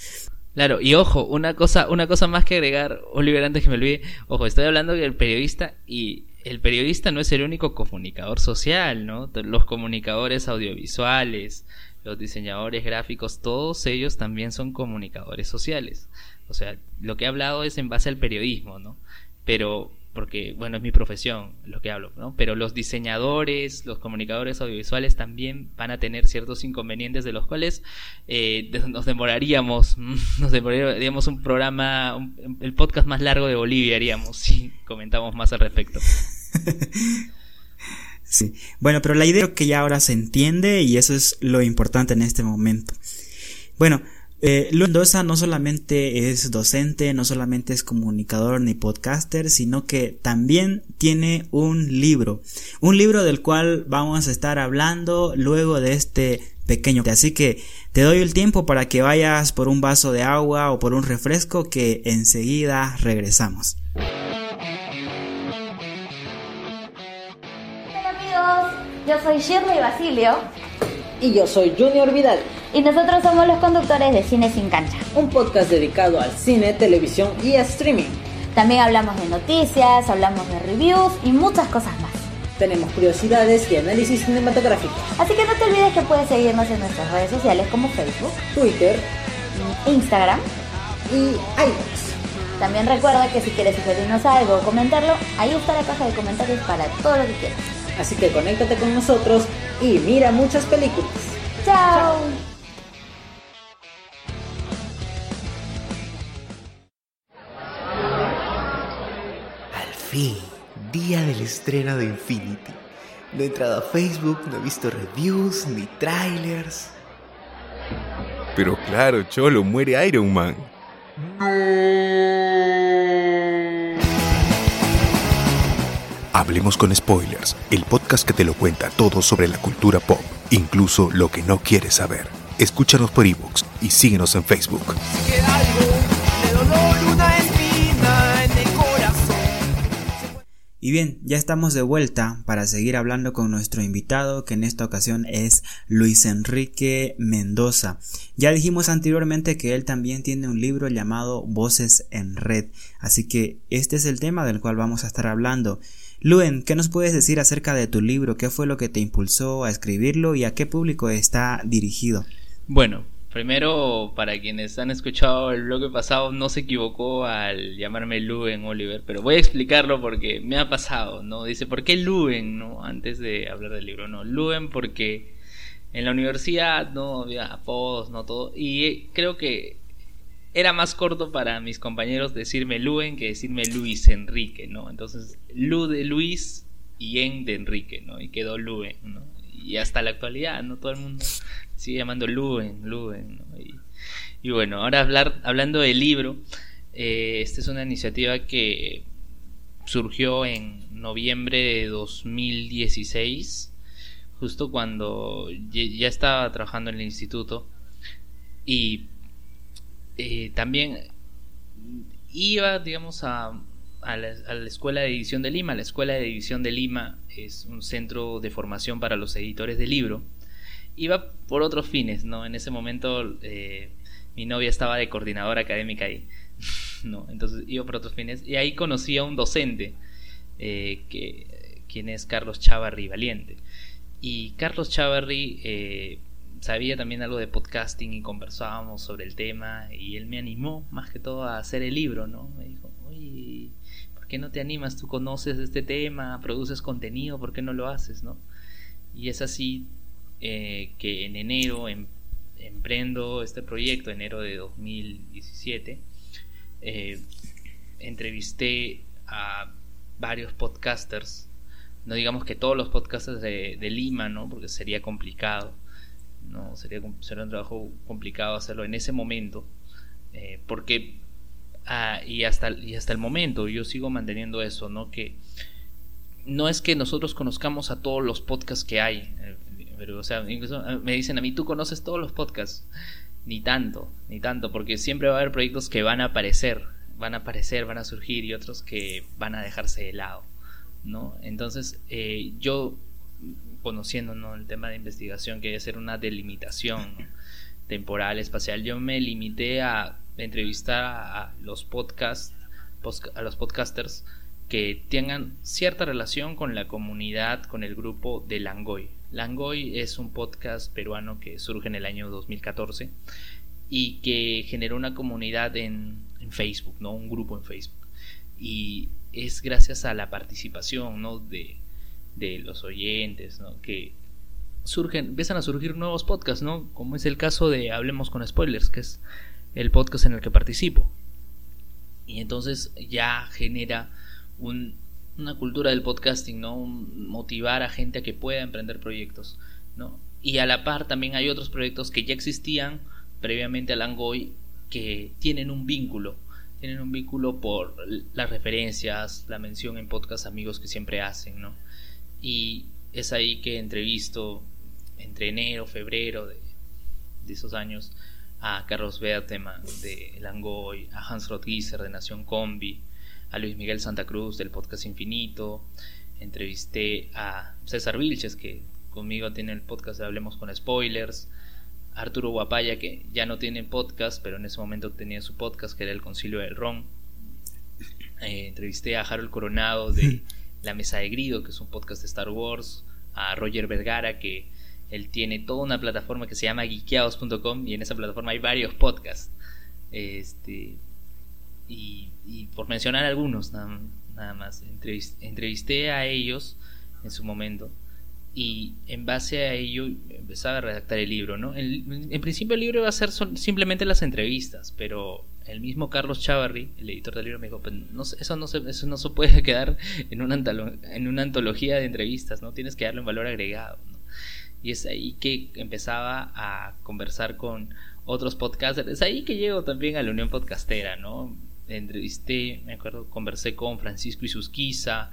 Claro, y ojo, una cosa, una cosa más que agregar, Oliver, antes que me olvide, ojo, estoy hablando del periodista y el periodista no es el único comunicador social, ¿no? Los comunicadores audiovisuales, los diseñadores gráficos, todos ellos también son comunicadores sociales. O sea, lo que he hablado es en base al periodismo, ¿no? Pero porque, bueno, es mi profesión lo que hablo, ¿no? Pero los diseñadores, los comunicadores audiovisuales también van a tener ciertos inconvenientes de los cuales eh, nos demoraríamos, nos demoraríamos un programa, el podcast más largo de Bolivia haríamos si comentamos más al respecto. sí, bueno, pero la idea que ya ahora se entiende y eso es lo importante en este momento. Bueno, eh, Mendoza no solamente es docente, no solamente es comunicador ni podcaster, sino que también tiene un libro. Un libro del cual vamos a estar hablando luego de este pequeño. Así que te doy el tiempo para que vayas por un vaso de agua o por un refresco que enseguida regresamos. Yo soy Shirley Basilio. Y yo soy Junior Vidal y nosotros somos los conductores de Cine Sin Cancha. Un podcast dedicado al cine, televisión y streaming. También hablamos de noticias, hablamos de reviews y muchas cosas más. Tenemos curiosidades y análisis cinematográfico. Así que no te olvides que puedes seguirnos en nuestras redes sociales como Facebook, Twitter, Instagram y iVoox. También recuerda que si quieres sugerirnos algo o comentarlo, ahí está la caja de comentarios para todo lo que quieras. Así que conéctate con nosotros y mira muchas películas. ¡Chao! día día del estreno de Infinity. No he entrado a Facebook, no he visto reviews ni trailers. Pero claro, Cholo, muere Iron Man. Hablemos con Spoilers, el podcast que te lo cuenta todo sobre la cultura pop, incluso lo que no quieres saber. Escúchanos por ebooks y síguenos en Facebook. Y bien, ya estamos de vuelta para seguir hablando con nuestro invitado, que en esta ocasión es Luis Enrique Mendoza. Ya dijimos anteriormente que él también tiene un libro llamado Voces en Red, así que este es el tema del cual vamos a estar hablando. Luen, ¿qué nos puedes decir acerca de tu libro? ¿Qué fue lo que te impulsó a escribirlo y a qué público está dirigido? Bueno, Primero, para quienes han escuchado el bloque pasado, no se equivocó al llamarme Luen Oliver, pero voy a explicarlo porque me ha pasado, ¿no? Dice, ¿por qué Luen, no? Antes de hablar del libro, no. Luen porque en la universidad no había apodos, no todo, y creo que era más corto para mis compañeros decirme Luen que decirme Luis Enrique, ¿no? Entonces, Lu de Luis y En de Enrique, ¿no? Y quedó Luen, ¿no? Y hasta la actualidad, ¿no? Todo el mundo sigue llamando Luen, Luen. Y, bueno, ahora hablar, hablando del libro, eh, esta es una iniciativa que surgió en noviembre de 2016, justo cuando ya estaba trabajando en el instituto y eh, también iba, digamos, a, a, la, Escuela de Edición de Lima. La Escuela de Edición de Lima es un centro de formación para los editores de libro iba por otros fines, ¿no? En ese momento eh, mi novia estaba de coordinadora académica ahí, ¿no? Entonces iba por otros fines y ahí conocí a un docente, eh, que, quien es Carlos Chavarri Valiente. Y Carlos Chavarri sabía también algo de podcasting y conversábamos sobre el tema y él me animó más que todo a hacer el libro, ¿no? Me dijo, oye, ¿por qué no te animas? Tú conoces este tema, produces contenido, ¿por qué no lo haces, no? Y es así eh, que en enero em, emprendo este proyecto, enero de 2017. Eh, entrevisté a varios podcasters, no digamos que todos los podcasters de, Lima, ¿no? porque sería complicado, no sería, sería un trabajo complicado hacerlo en ese momento, eh, porque ah, y hasta y hasta el momento yo sigo manteniendo eso, no que no es que nosotros conozcamos a todos los podcasts que hay pero, o sea, ah, me dicen a mí, tú conoces todos los podcasts. Ni tanto, ni tanto, porque siempre va a haber proyectos que van a aparecer, van a aparecer, van a surgir y otros que van a dejarse de lado, ¿no? Entonces, eh, yo, conociendo ¿no? el tema de investigación, que debe ser una delimitación temporal, espacial, yo me limité a entrevistar a los podcasts, a los podcasters que tengan cierta relación con la comunidad, con el grupo de Langoy. Langoy es un podcast peruano que surge en el año 2014 y que generó una comunidad en, Facebook, ¿no? Un grupo en Facebook. Y es gracias a la participación, ¿no? De, de los oyentes, ¿no? Que surgen, empiezan a surgir nuevos podcasts, ¿no? Como es el caso de Hablemos con Spoilers, que es el podcast en el que participo. Y entonces ya genera un, una cultura del podcasting, ¿no? motivar a gente a que pueda emprender proyectos, ¿no? Y a la par también hay otros proyectos que ya existían previamente a Langoy que tienen un vínculo, tienen un vínculo por las referencias, la mención en podcast amigos que siempre hacen, ¿no? Y es ahí que entrevisto entre enero, febrero de, esos años a Carlos Berteman de Langoy, a Hans Rodgiser de Nación Combi, a Luis Miguel Santa Cruz del podcast Infinito, entrevisté a César Vilches, que conmigo tiene el podcast de Hablemos con Spoilers, Arturo Guapaya, que ya no tiene podcast, pero en ese momento tenía su podcast, que era El Concilio del Ron. Eh, entrevisté a Harold Coronado de La Mesa de Grido, que es un podcast de Star Wars, a Roger Vergara, que él tiene toda una plataforma que se llama geekeados.com y en esa plataforma hay varios podcasts. Este, y, por mencionar algunos nada, más, entrevisté, a ellos en su momento y en base a ello empezaba a redactar el libro, ¿no? en principio el libro iba a ser simplemente las entrevistas, pero el mismo Carlos Chavarri, el editor del libro, me dijo, pues, no, eso, no se, eso no se puede quedar en una, antología de entrevistas, ¿no? Tienes que darle un valor agregado, Y es ahí que empezaba a conversar con otros podcasters. Es ahí que llego también a la Unión Podcastera, ¿no? Entrevisté, me acuerdo, conversé con Francisco Isusquiza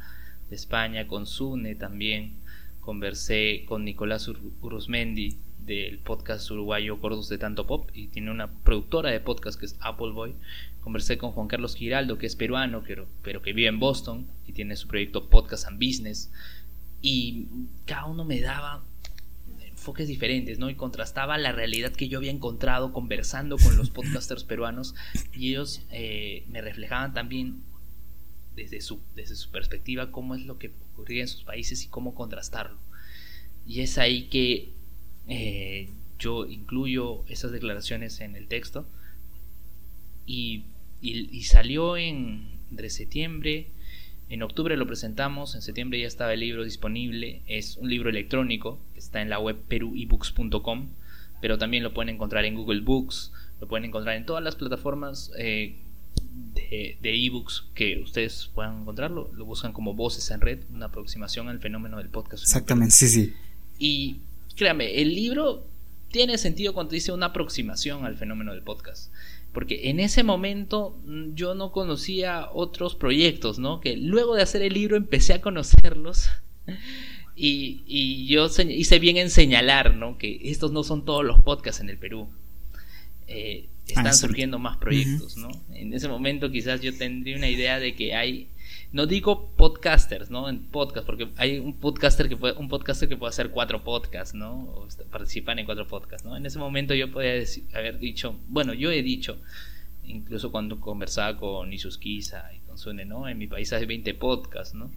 de España, con Sune también, conversé con Nicolás Uruzmendi del podcast uruguayo Gordos de Tanto Pop y tiene una productora de podcast que es Apple Boy. Conversé con Juan Carlos Giraldo, que es peruano, pero, pero que vive en Boston y tiene su proyecto Podcast and Business. Y cada uno me daba enfoques diferentes, ¿no? Y contrastaba la realidad que yo había encontrado conversando con los podcasters peruanos y ellos eh, me reflejaban también desde su, desde su perspectiva cómo es lo que ocurría en sus países y cómo contrastarlo. Y es ahí que eh, yo incluyo esas declaraciones en el texto y, salió en entre septiembre en octubre lo presentamos, en septiembre ya estaba el libro disponible, es un libro electrónico, está en la web peruebooks.com, pero también lo pueden encontrar en Google Books, lo pueden encontrar en todas las plataformas eh, de ebooks que ustedes puedan encontrarlo, lo buscan como Voces en Red, una aproximación al fenómeno del podcast. Exactamente, sí, sí. Y créame, el libro tiene sentido cuando dice una aproximación al fenómeno del podcast. Porque en ese momento mm, yo no conocía otros proyectos, ¿no? Que luego de hacer el libro empecé a conocerlos. Y, yo hice bien en señalar, ¿no? Que estos no son todos los podcasts en el Perú. Eh, están ah, surgiendo más proyectos, ¿no? En ese momento quizás yo tendría una idea de que hay no digo podcasters, ¿no? En podcast, porque hay un podcaster que puede, un podcaster que puede hacer cuatro podcasts, ¿no? O participan en cuatro podcasts, ¿no? En ese momento yo decir, haber dicho, bueno, yo he dicho, incluso cuando conversaba con Isusquiza y con Sune, ¿no? En mi país hay 20 podcasts, ¿no?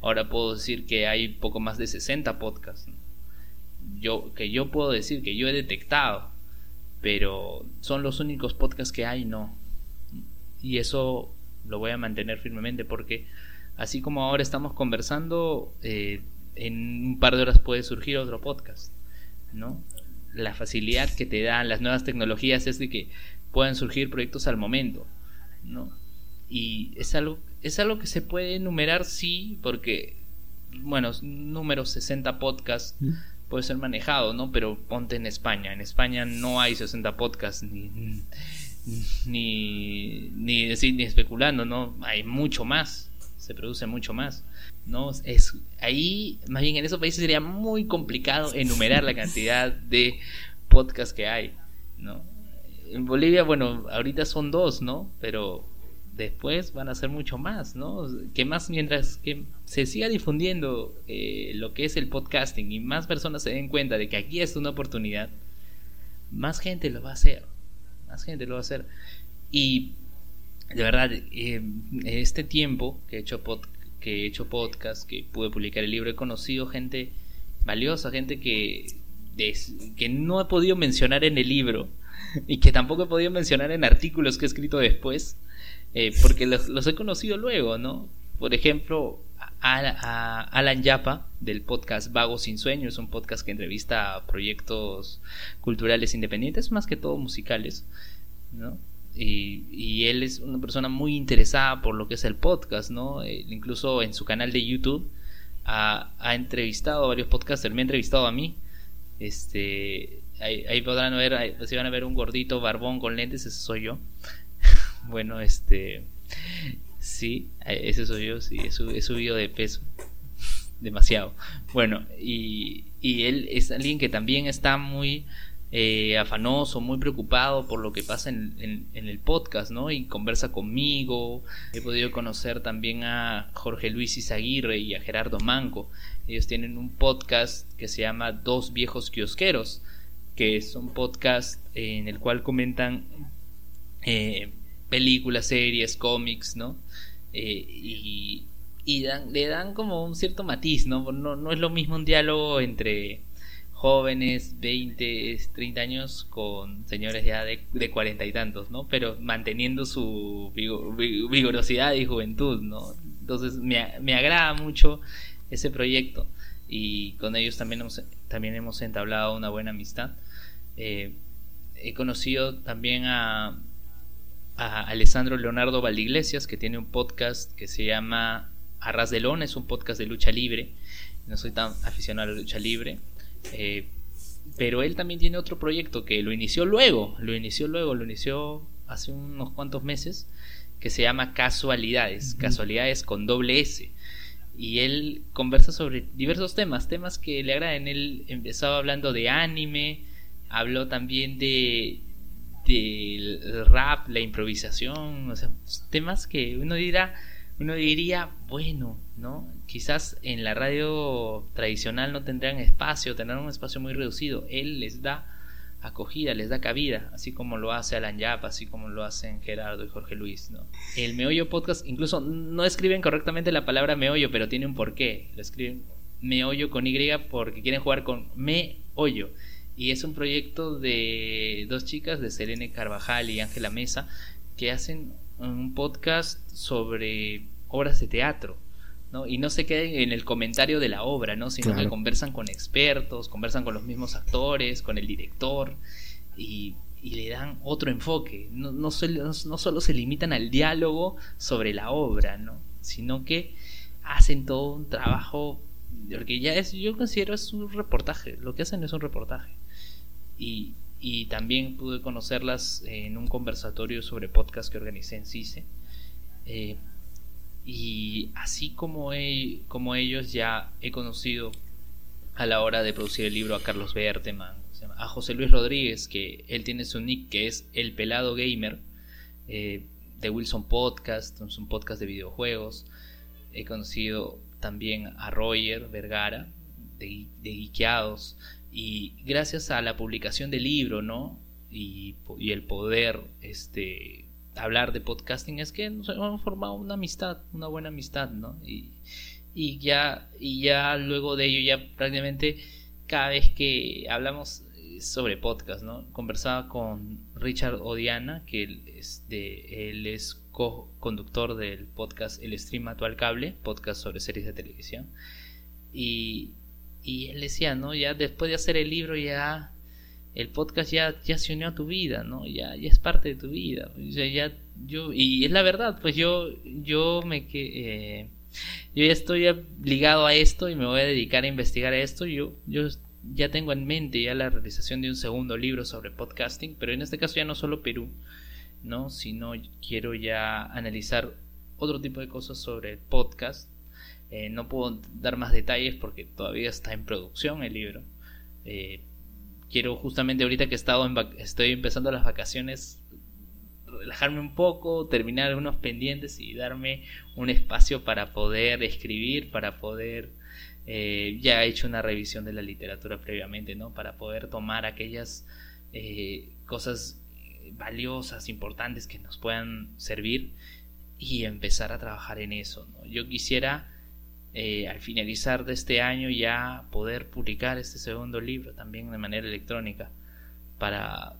Ahora puedo decir que hay poco más de 60 podcasts. Yo, que yo puedo decir que yo he detectado, pero son los únicos podcasts que hay, no. Y eso lo voy a mantener firmemente porque así como ahora estamos conversando, eh, en un par de horas puede surgir otro podcast, ¿no? La facilidad que te dan las nuevas tecnologías es de que puedan surgir proyectos al momento, ¿no? Y es algo, es algo que se puede enumerar, sí, porque, bueno, número 60 podcasts ¿Mm? puede ser manejado, ¿no? Pero ponte en España. En España no hay 60 podcasts ni ni, ni decir ni especulando, ¿no? Hay mucho más, se produce mucho más. ¿no? Es, ahí, más bien en esos países sería muy complicado enumerar la cantidad de podcasts que hay, ¿no? En Bolivia, bueno, ahorita son dos, ¿no? Pero después van a ser mucho más, ¿no? Que más mientras que se siga difundiendo eh, lo que es el podcasting y más personas se den cuenta de que aquí es una oportunidad, más gente lo va a hacer gente lo va a hacer. Y de verdad, eh, este tiempo que he hecho que he hecho podcast, que pude publicar el libro, he conocido gente valiosa, gente que, que no he podido mencionar en el libro y que tampoco he podido mencionar en artículos que he escrito después, eh, porque los, he conocido luego, ¿no? Por ejemplo, Alan Yapa del podcast Vago sin Sueño, es un podcast que entrevista a proyectos culturales independientes, más que todo musicales, ¿no? Y, él es una persona muy interesada por lo que es el podcast, ¿no? incluso en su canal de YouTube ha, entrevistado a varios podcasters, me ha entrevistado a mí. Este, ahí, podrán ver, si van a ver un gordito barbón con lentes, ese soy yo. bueno, este, sí, ese soy yo, sí, he, subido de peso demasiado. Bueno, y, y él es alguien que también está muy eh, afanoso, muy preocupado por lo que pasa en, el podcast, ¿no? Y conversa conmigo. He podido conocer también a Jorge Luis Izaguirre y a Gerardo Manco. Ellos tienen un podcast que se llama Dos Viejos Kiosqueros, que es un podcast en el cual comentan eh, películas, series, cómics, ¿no? Eh, y, le dan como un cierto matiz, ¿no? ¿no? Es lo mismo un diálogo entre jóvenes, 20, 30 años con señores ya de, 40 y tantos, ¿no? Pero manteniendo su vigorosidad y juventud, ¿no? Entonces me, me agrada mucho ese proyecto y con ellos también hemos, también hemos entablado una buena amistad. Eh, he conocido también a, a Alessandro Leonardo Valdiglesias, que tiene un podcast que se llama Arras de Lona, es un podcast de lucha libre. No soy tan aficionado a la lucha libre. Eh, pero él también tiene otro proyecto que lo inició luego, lo inició luego, lo inició hace unos cuantos meses, que se llama Casualidades, Casualidades con doble S. Y él conversa sobre diversos temas, temas que le agradan. Él empezaba hablando de anime, habló también de del rap, la improvisación, o sea, temas que uno dirá, uno diría, bueno, ¿no? Quizás en la radio tradicional no tendrán espacio, tendrán un espacio muy reducido. Él les da acogida, les da cabida, así como lo hace Alan Yap, así como lo hacen Gerardo y Jorge Luis, ¿no? El Meollo Podcast, incluso no escriben correctamente la palabra meollo, pero tiene un porqué. Lo escriben meollo con Y porque quieren jugar con me hoyo. Y es un proyecto de dos chicas, de Selene Carvajal y Ángela Mesa, que hacen un podcast sobre obras de teatro. ¿no? Y no se queden en el comentario de la obra, ¿no? sino que conversan con expertos, conversan con los mismos actores, con el director y, le dan otro enfoque. No, no, solo, no, solo se limitan al diálogo sobre la obra, ¿no? sino que hacen todo un trabajo, porque ya es, yo considero es un reportaje, lo que hacen es un reportaje. Y, y también pude conocerlas en un conversatorio sobre podcast que organicé en CICE. Eh, y así como, como ellos ya he conocido a la hora de producir el libro a Carlos Berteman, a José Luis Rodríguez, que él tiene su nick que es El Pelado Gamer, eh, de Wilson Podcast, es un podcast de videojuegos. He conocido también a Roger Vergara, de, de y gracias a la publicación del libro, ¿no? Y, el poder este, hablar de podcasting es que nos hemos formado una amistad, una buena amistad, ¿no? Y, ya, y ya luego de ello, ya prácticamente cada vez que hablamos sobre podcast, ¿no? Conversaba con Richard Odiana, que él es, de, él es co-conductor del podcast El Stream Actual Cable, podcast sobre series de televisión. Y, y él decía, ¿no? Ya después de hacer el libro ya el podcast ya, ya se unió a tu vida, ¿no? Ya, ya es parte de tu vida. ya, yo, y es la verdad, pues yo, yo me que eh, yo ya estoy ligado a esto y me voy a dedicar a investigar esto. Yo, yo ya tengo en mente ya la realización de un segundo libro sobre podcasting, pero en este caso ya no solo Perú, ¿no? Sino quiero ya analizar otro tipo de cosas sobre podcast. Eh, no puedo dar más detalles porque todavía está en producción el libro. Eh, quiero justamente ahorita que he estado estoy empezando las vacaciones relajarme un poco, terminar unos pendientes y darme un espacio para poder escribir, para poder eh, ya he hecho una revisión de la literatura previamente, ¿no? Para poder tomar aquellas eh, cosas valiosas, importantes que nos puedan servir y empezar a trabajar en eso. ¿no? Yo quisiera eh, al finalizar de este año ya poder publicar este segundo libro también de manera electrónica para,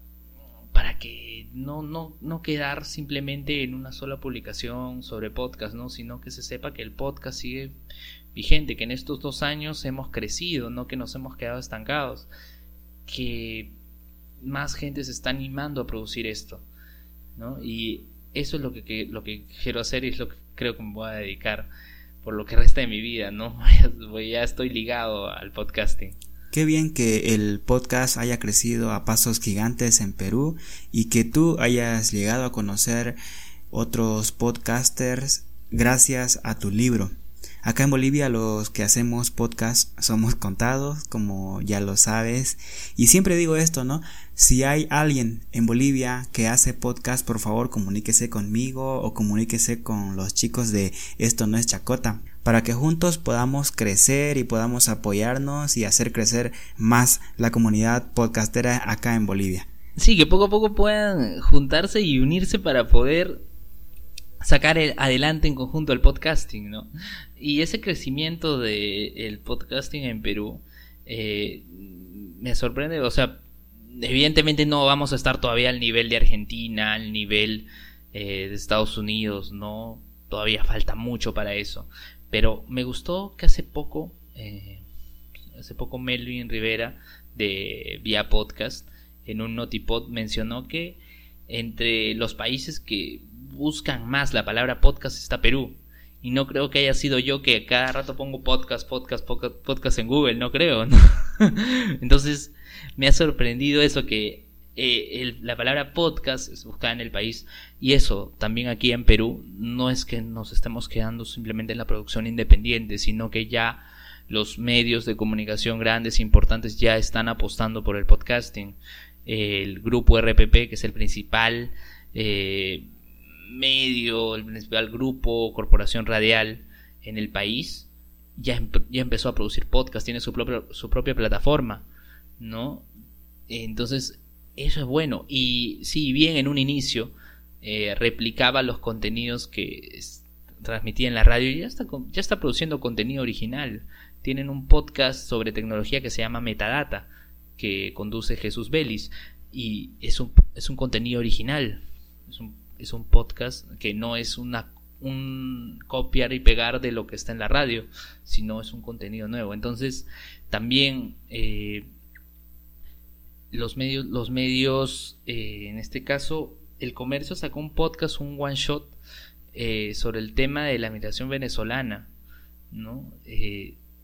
para que no, no, no quedar simplemente en una sola publicación sobre podcast, ¿no? sino que se sepa que el podcast sigue vigente, que en estos dos años hemos crecido, no que nos hemos quedado estancados, que más gente se está animando a producir esto, ¿no? Y eso es lo que, lo que quiero hacer y es lo que creo que me voy a dedicar por lo que resta de mi vida, ¿no? ya estoy ligado al podcasting. Qué bien que el podcast haya crecido a pasos gigantes en Perú y que tú hayas llegado a conocer otros podcasters gracias a tu libro. Acá en Bolivia los que hacemos podcast somos contados, como ya lo sabes. Y siempre digo esto, ¿no? Si hay alguien en Bolivia que hace podcast, por favor comuníquese conmigo o comuníquese con los chicos de Esto no es Chacota para que juntos podamos crecer y podamos apoyarnos y hacer crecer más la comunidad podcastera acá en Bolivia. Sí, que poco a poco puedan juntarse y unirse para poder sacar adelante en conjunto el podcasting, ¿no? Y ese crecimiento del podcasting en Perú eh, me sorprende, o sea, evidentemente no vamos a estar todavía al nivel de Argentina, al nivel eh, de Estados Unidos, ¿no? Todavía falta mucho para eso. Pero me gustó que hace poco, eh, hace poco Melvin Rivera de Vía Podcast en un Notipod mencionó que entre los países que buscan más la palabra podcast está Perú. Y no creo que haya sido yo que cada rato pongo podcast, podcast, podcast, podcast en Google, no creo. Entonces me ha sorprendido eso que eh, la palabra podcast es buscada en el país y eso también aquí en Perú no es que nos estemos quedando simplemente en la producción independiente, sino que ya los medios de comunicación grandes e importantes ya están apostando por el podcasting. El grupo RPP, que es el principal eh, medio, el principal grupo, corporación radial en el país, ya, ya empezó a producir podcast, tiene su, su propia plataforma, ¿no? Entonces, eso es bueno. Y si bien en un inicio eh, replicaba los contenidos que transmitía en la radio, ya está, ya está produciendo contenido original. Tienen un podcast sobre tecnología que se llama Metadata, que conduce Jesús Vélez, y es un, es un contenido original. Es un es un podcast que no es una un copiar y pegar de lo que está en la radio, sino es un contenido nuevo. Entonces, también eh, los medios, los medios eh, en este caso, el comercio sacó un podcast, un one shot, eh, sobre el tema de la migración venezolana. ¿no?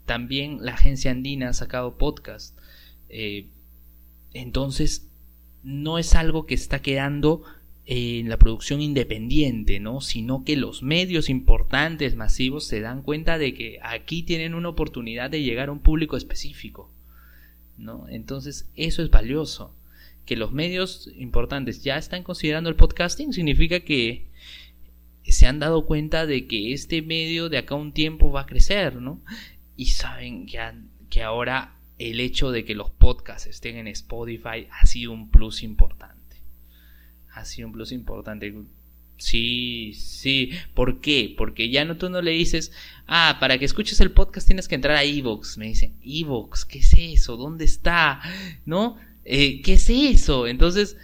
también la agencia andina ha sacado podcast. entonces, no es algo que está quedando en la producción independiente, ¿no? Sino que los medios importantes, masivos, se dan cuenta de que aquí tienen una oportunidad de llegar a un público específico, ¿no? Entonces, eso es valioso. Que los medios importantes ya están considerando el podcasting significa que se han dado cuenta de que este medio de acá un tiempo va a crecer, ¿no? Y saben que, que ahora el hecho de que los podcasts estén en Spotify ha sido un plus importante ha sido un plus importante. Sí, sí. ¿Por qué? Porque ya no tú no le dices, ah, para que escuches el podcast tienes que entrar a Evox. Me dicen, Evox, ¿qué es eso? ¿Dónde está? ¿No? Eh, ¿Qué es eso? Entonces,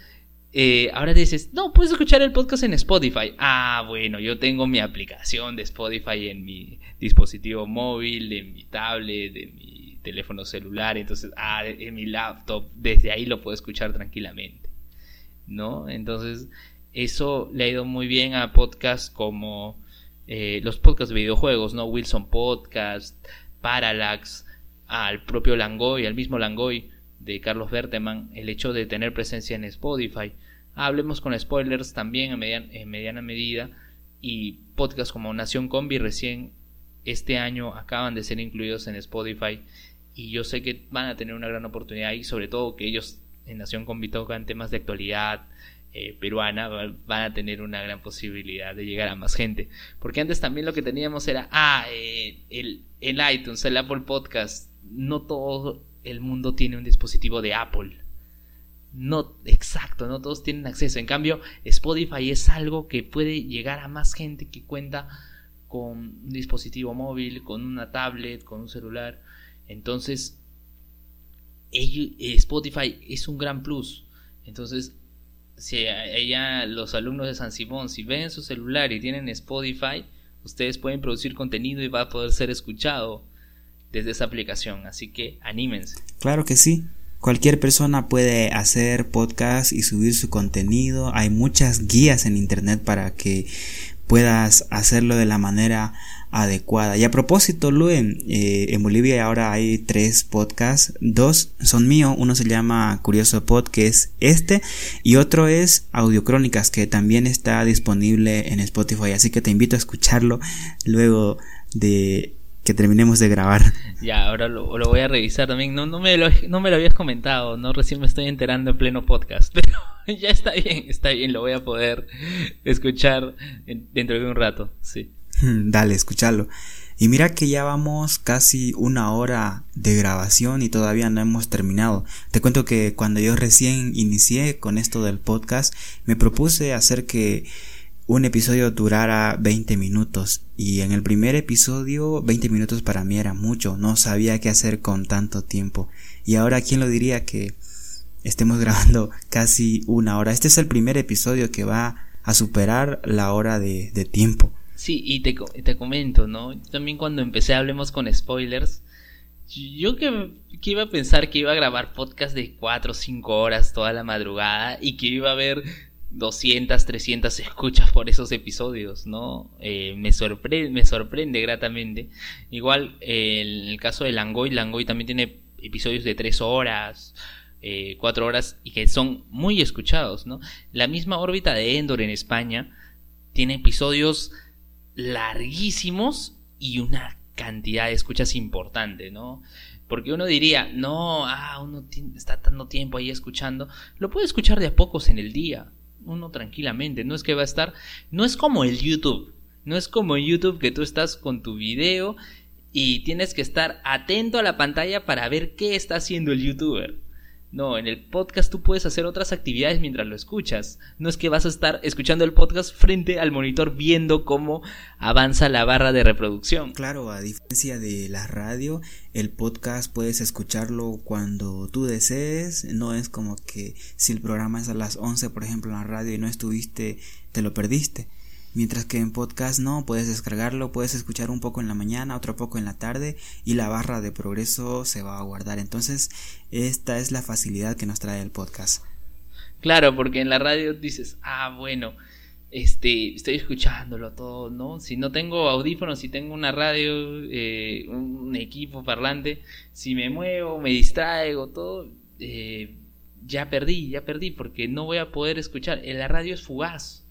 eh, ahora dices, no, puedes escuchar el podcast en Spotify. Ah, bueno, yo tengo mi aplicación de Spotify en mi dispositivo móvil, en mi tablet, en mi teléfono celular. Entonces, ah, en mi laptop, desde ahí lo puedo escuchar tranquilamente. ¿No? Entonces, eso le ha ido muy bien a podcasts como eh, los podcasts de videojuegos, ¿no? Wilson Podcast, Parallax, al propio Langoy, al mismo Langoy de Carlos Berteman, el hecho de tener presencia en Spotify. Hablemos con spoilers también en, en mediana medida y podcasts como Nación Combi recién este año acaban de ser incluidos en Spotify y yo sé que van a tener una gran oportunidad y sobre todo que ellos en Nación con en temas de actualidad eh, peruana van a tener una gran posibilidad de llegar a más gente. Porque antes también lo que teníamos era, ah, eh, el, el iTunes, el Apple Podcast. No todo el mundo tiene un dispositivo de Apple. No, exacto, no todos tienen acceso. En cambio, Spotify es algo que puede llegar a más gente que cuenta con un dispositivo móvil, con una tablet, con un celular. Entonces, Spotify es un gran plus. Entonces, si ella, los alumnos de San Simón, si ven su celular y tienen Spotify, ustedes pueden producir contenido y va a poder ser escuchado desde esa aplicación. Así que anímense. Claro que sí. Cualquier persona puede hacer podcast y subir su contenido. Hay muchas guías en internet para que puedas hacerlo de la manera adecuada. Y a propósito, Luen, eh, en Bolivia ahora hay tres podcasts, dos son míos, uno se llama Curioso Pod, que es este, y otro es Audio Crónicas, que también está disponible en Spotify, así que te invito a escucharlo luego de que terminemos de grabar. Ya, ahora lo, voy a revisar también. No, no, me lo, no me lo habías comentado, no recién me estoy enterando en pleno podcast, pero ya está bien, está bien, lo voy a poder escuchar dentro de un rato, sí. Dale, escúchalo. Y mira que ya vamos casi una hora de grabación y todavía no hemos terminado. Te cuento que cuando yo recién inicié con esto del podcast, me propuse hacer que un episodio durara 20 minutos y en el primer episodio 20 minutos para mí era mucho, no sabía qué hacer con tanto tiempo. Y ahora, ¿quién lo diría que estemos grabando casi una hora? Este es el primer episodio que va a superar la hora de, de tiempo. Sí, y te, te comento, ¿no? También cuando empecé Hablemos con Spoilers, yo que, que, iba a pensar que iba a grabar podcast de 4 o 5 horas toda la madrugada y que iba a ver 200, 300 escuchas por esos episodios, ¿no? Eh, me, sorpre me sorprende gratamente. Igual eh, en el caso de Langoy, Langoy también tiene episodios de 3 horas, eh, 4 horas y que son muy escuchados, ¿no? La misma órbita de Endor en España tiene episodios larguísimos y una cantidad de escuchas importante, ¿no? Porque uno diría, no, ah, uno está tanto tiempo ahí escuchando, lo puede escuchar de a pocos en el día, uno tranquilamente, no es que va a estar, no es como el YouTube, no es como en YouTube que tú estás con tu video y tienes que estar atento a la pantalla para ver qué está haciendo el youtuber. No, en el podcast tú puedes hacer otras actividades mientras lo escuchas. No es que vas a estar escuchando el podcast frente al monitor viendo cómo avanza la barra de reproducción. Claro, a diferencia de la radio, el podcast puedes escucharlo cuando tú desees. No es como que si el programa es a las 11, por ejemplo, en la radio y no estuviste, te lo perdiste. Mientras que en podcast no, puedes descargarlo, puedes escuchar un poco en la mañana, otro poco en la tarde y la barra de progreso se va a guardar. Entonces, esta es la facilidad que nos trae el podcast. Claro, porque en la radio dices, ah, bueno, este, estoy escuchándolo todo, ¿no? Si no tengo audífonos, si tengo una radio, eh, un equipo parlante, si me muevo, me distraigo, todo, eh, ya perdí, ya perdí, porque no voy a poder escuchar. La radio es fugaz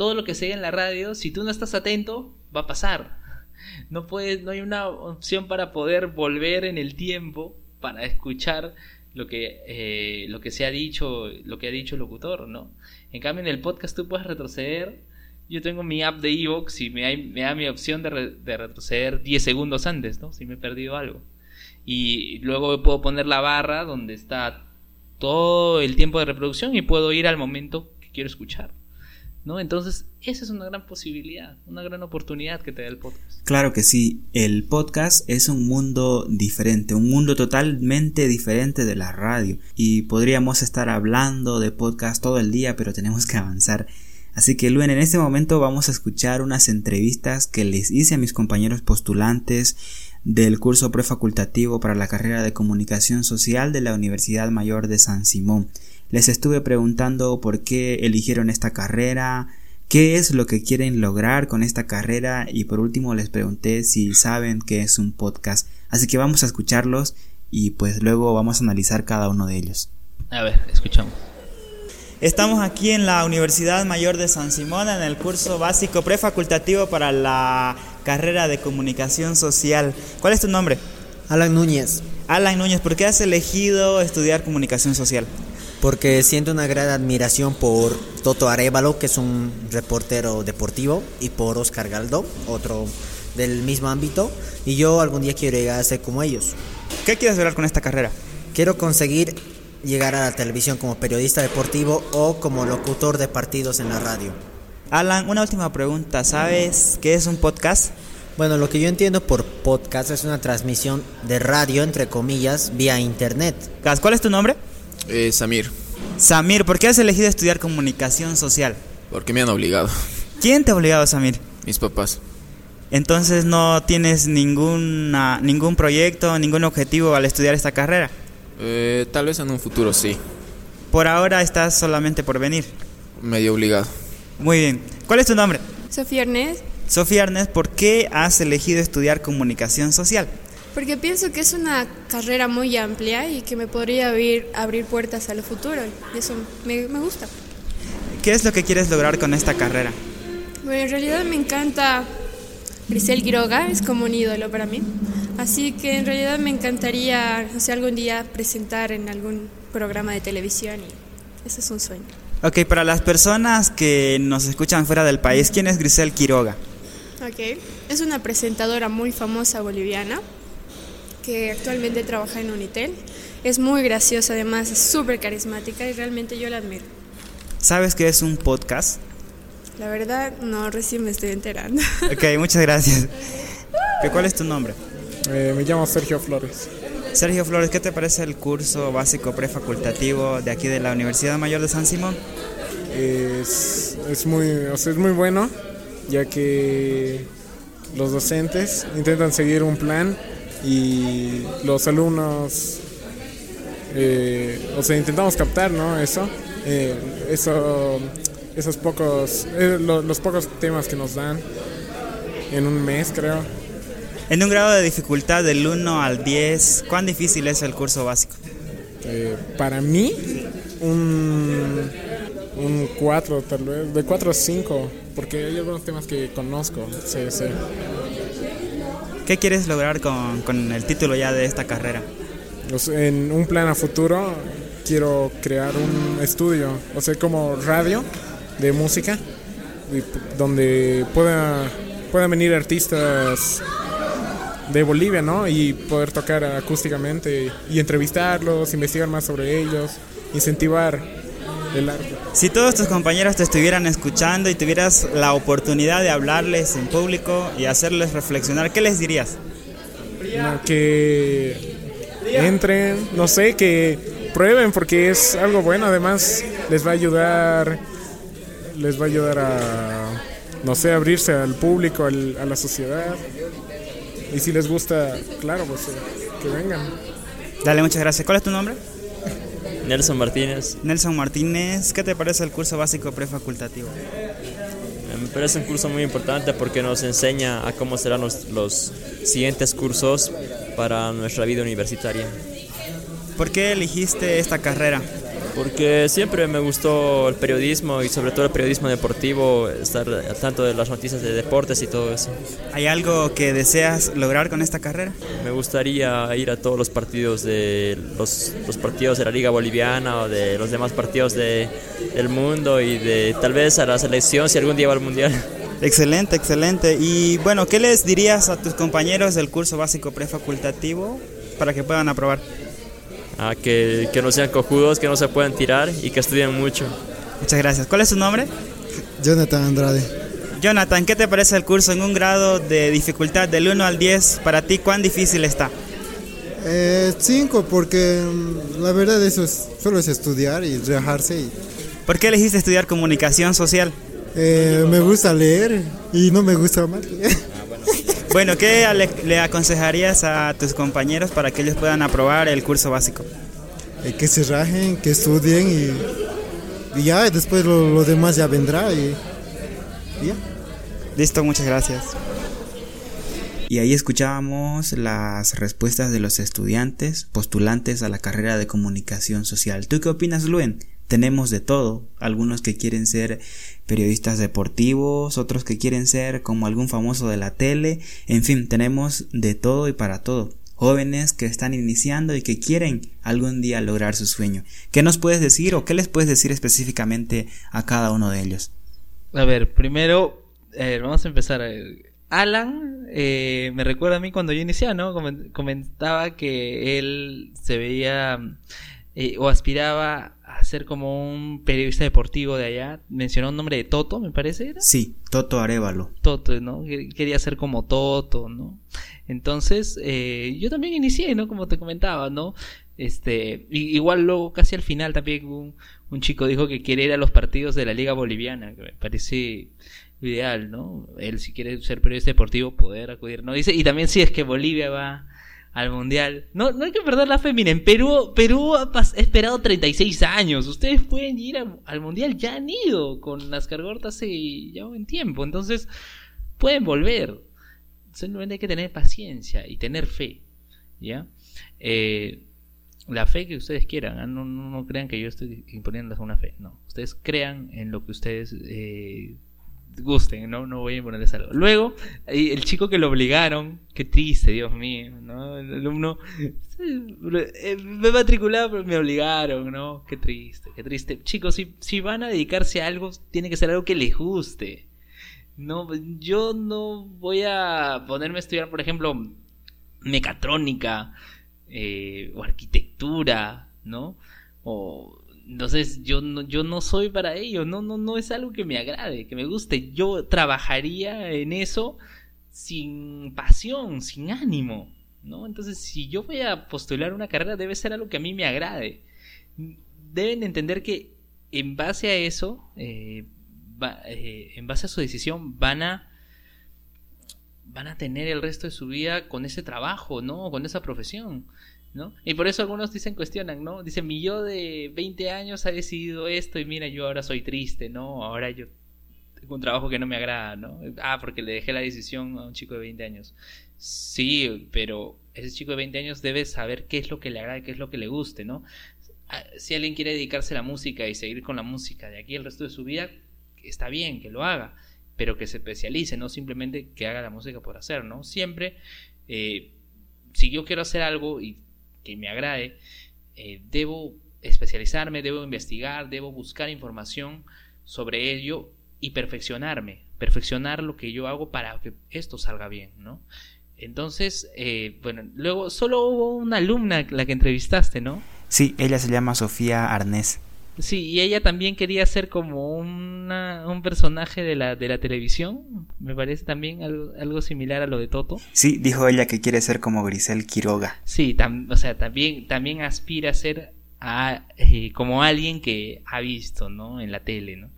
todo lo que se en la radio, si tú no estás atento, va a pasar. No puedes, no hay una opción para poder volver en el tiempo para escuchar lo que, eh, lo que se ha dicho, lo que ha dicho el locutor, ¿no? En cambio, en el podcast tú puedes retroceder. Yo tengo mi app de Evox y me, me da mi opción de, de, retroceder 10 segundos antes, ¿no? Si me he perdido algo. Y luego puedo poner la barra donde está todo el tiempo de reproducción y puedo ir al momento que quiero escuchar. ¿No? Entonces, esa es una gran posibilidad, una gran oportunidad que te da el podcast. Claro que sí, el podcast es un mundo diferente, un mundo totalmente diferente de la radio y podríamos estar hablando de podcast todo el día, pero tenemos que avanzar. Así que Luen, en este momento vamos a escuchar unas entrevistas que les hice a mis compañeros postulantes del curso prefacultativo para la carrera de comunicación social de la Universidad Mayor de San Simón. Les estuve preguntando por qué eligieron esta carrera, qué es lo que quieren lograr con esta carrera y por último les pregunté si saben que es un podcast. Así que vamos a escucharlos y pues luego vamos a analizar cada uno de ellos. A ver, escuchamos. Estamos aquí en la Universidad Mayor de San Simón en el curso básico prefacultativo para la carrera de comunicación social. ¿Cuál es tu nombre? Alan Núñez. Alan Núñez, ¿por qué has elegido estudiar comunicación social? Porque siento una gran admiración por Toto Arevalo, que es un reportero deportivo, y por Oscar Galdo, otro del mismo ámbito, y yo algún día quiero llegar a ser como ellos. ¿Qué quieres lograr con esta carrera? Quiero conseguir llegar a la televisión como periodista deportivo o como locutor de partidos en la radio. Alan, una última pregunta. ¿Sabes qué es un podcast? Bueno, lo que yo entiendo por podcast es una transmisión de radio, entre comillas, vía internet. ¿Cuál es tu nombre? Eh, Samir. Samir, ¿por qué has elegido estudiar comunicación social? Porque me han obligado. ¿Quién te ha obligado, Samir? Mis papás. Entonces no tienes ninguna, ningún proyecto, ningún objetivo al estudiar esta carrera. Eh, tal vez en un futuro sí. Por ahora estás solamente por venir. Medio obligado. Muy bien. ¿Cuál es tu nombre? Sofía Ernest. Sofía Ernest, ¿por qué has elegido estudiar comunicación social? Porque pienso que es una carrera muy amplia y que me podría abrir, abrir puertas a lo futuro. Y eso me, me gusta. ¿Qué es lo que quieres lograr con esta carrera? Bueno, en realidad me encanta Grisel Quiroga, es como un ídolo para mí. Así que en realidad me encantaría, no sé, algún día presentar en algún programa de televisión y ese es un sueño. Ok, para las personas que nos escuchan fuera del país, ¿quién es Grisel Quiroga? Ok, es una presentadora muy famosa boliviana que actualmente trabaja en Unitel. Es muy graciosa, además, es súper carismática y realmente yo la admiro. ¿Sabes qué es un podcast? La verdad, no, recién me estoy enterando. Ok, muchas gracias. ¿Cuál es tu nombre? Eh, me llamo Sergio Flores. Sergio Flores, ¿qué te parece el curso básico prefacultativo de aquí de la Universidad Mayor de San Simón? Es, es, muy, es muy bueno, ya que los docentes intentan seguir un plan y los alumnos eh, o sea, intentamos captar, ¿no? Eso, eh, eso, esos pocos, eh, lo- los pocos temas que nos dan en un mes, creo. En un grado de dificultad del 1 al 10, ¿cuán difícil es el curso básico? Eh, para mí, un, un 4 tal vez, de 4 a 5, porque hay algunos temas que conozco, sí, sí. ¿Qué quieres lograr con, con el título ya de esta carrera? Los- en un plan a futuro quiero crear un estudio, o sea, como radio de música, donde pueda, puedan venir artistas de Bolivia, ¿no? Y poder tocar acústicamente y entrevistarlos, investigar más sobre ellos, incentivar el arte. Si todos tus compañeros te estuvieran escuchando y tuvieras la oportunidad de hablarles en público y hacerles reflexionar, ¿qué les dirías? No, que entren, no sé, que prueben porque es algo bueno, además les va a ayudar, les va a ayudar a, no sé, abrirse al público, al- a la sociedad. Y si les gusta, claro, pues que vengan. Dale, muchas gracias. ¿Cuál es tu nombre? Nelson Martínez. Nelson Martínez, ¿qué te parece el curso básico prefacultativo? Eh, Me parece un curso muy importante porque nos enseña a cómo serán los, los siguientes cursos para nuestra vida universitaria. ¿Por qué elegiste esta carrera? Porque siempre me gustó el periodismo y sobre todo el periodismo deportivo, estar al tanto de las noticias de deportes y todo eso. ¿Hay algo que deseas lograr con esta carrera? Me gustaría ir a todos los partidos de los, los partidos de la Liga Boliviana o de los demás partidos de, del mundo y de tal vez a la selección si algún día va al mundial. Excelente, excelente. Y bueno, ¿qué les dirías a tus compañeros del curso básico prefacultativo para que puedan aprobar? Ah, que, que no sean cojudos, que no se puedan tirar y que estudien mucho. Muchas gracias. ¿Cuál es tu nombre? Jonathan Andrade. Jonathan, ¿qué te parece el curso en un grado de dificultad del 1 al 10? Para ti, ¿cuán difícil está? Eh, cinco, porque mm, la verdad eso es, solo es estudiar y relajarse. Y, ¿Por qué elegiste estudiar comunicación social? eh, me gusta leer y no me gusta más. Bueno, ¿qué le, le aconsejarías a tus compañeros para que ellos puedan aprobar el curso básico? Eh, que se rajen, que estudien y, y ya, después lo, lo demás ya vendrá. Y, y ya. Listo, muchas gracias. Y ahí escuchábamos las respuestas de los estudiantes postulantes a la carrera de comunicación social. ¿Tú qué opinas, Luen? Tenemos de todo, algunos que quieren ser periodistas deportivos, otros que quieren ser como algún famoso de la tele, en fin, tenemos de todo y para todo. Jóvenes que están iniciando y que quieren algún día lograr su sueño. ¿Qué nos puedes decir o qué les puedes decir específicamente a cada uno de ellos? A ver, primero, eh, vamos a empezar. Alan eh, me recuerda a mí cuando yo iniciaba, ¿no? Comen- Comentaba que él se veía eh, o aspiraba a ser como un periodista deportivo de allá. Mencionó un nombre de Toto, me parece. ¿era? Sí, Toto Arevalo. Toto, ¿no? Que- Quería ser como Toto, ¿no? Entonces, eh, yo también inicié, ¿no? Como te comentaba, ¿no? Este, igual luego casi al final también un, un chico dijo que quiere ir a los partidos de la Liga Boliviana, que me parece ideal, ¿no? Él si quiere ser periodista deportivo poder acudir, ¿no? Dice, y también si es que Bolivia va al mundial. No, no hay que perder la fe, miren, Perú, Perú ha esperado 36 años. Ustedes pueden ir al mundial, ya han ido con las cargortas hace ya un tiempo, entonces pueden volver. Simplemente hay que tener paciencia y tener fe, ¿ya? Eh, la fe que ustedes quieran, ¿ah? no, no, no crean que yo estoy imponiéndoles una fe, no. Ustedes crean en lo que ustedes eh, gusten, ¿no? No voy a imponerles algo. Luego, el chico que lo obligaron, qué triste, Dios mío, ¿no? El alumno, eh, me matriculaba, pero me obligaron, ¿no? Qué triste, qué triste. Chicos, si, si van a dedicarse a algo, tiene que ser algo que les guste. No, yo no voy a ponerme a estudiar, por ejemplo, mecatrónica eh, o arquitectura, ¿no? O entonces yo no, yo no soy para ello, no, no, no es algo que me agrade, que me guste. Yo trabajaría en eso sin pasión, sin ánimo, ¿no? Entonces, si yo voy a postular una carrera, debe ser algo que a mí me agrade. Deben entender que en base a eso, eh, va- eh, en base a su decisión, van a van a tener el resto de su vida con ese trabajo, ¿no? Con esa profesión. ¿No? Y por eso algunos dicen, cuestionan, ¿no? Dicen, mi yo de 20 años ha decidido esto y mira, yo ahora soy triste, ¿no? Ahora yo tengo un trabajo que no me agrada, ¿no? Ah, porque le dejé la decisión a un chico de 20 años. Sí, pero ese chico de 20 años debe saber qué es lo que le agrada, qué es lo que le guste, ¿no? Ah, Si alguien quiere dedicarse a la música y seguir con la música de aquí el resto de su vida, está bien que lo haga, pero que se especialice, no simplemente que haga la música por hacer, ¿no? Siempre, eh, si yo quiero hacer algo y que me agrade, eh, debo especializarme, debo investigar, debo buscar información sobre ello y perfeccionarme, perfeccionar lo que yo hago para que esto salga bien, ¿no? Entonces, eh, bueno, luego solo hubo una alumna la que entrevistaste, ¿no? Sí, ella se llama Sofía Arnés. Sí, y ella también quería ser como una, un personaje de la, de la televisión. Me parece también algo, algo similar a lo de Toto. Sí, dijo ella que quiere ser como Grisel Quiroga. Sí, tam- o sea, también, también aspira a ser a, eh, como alguien que ha visto, ¿no? En la tele, ¿no?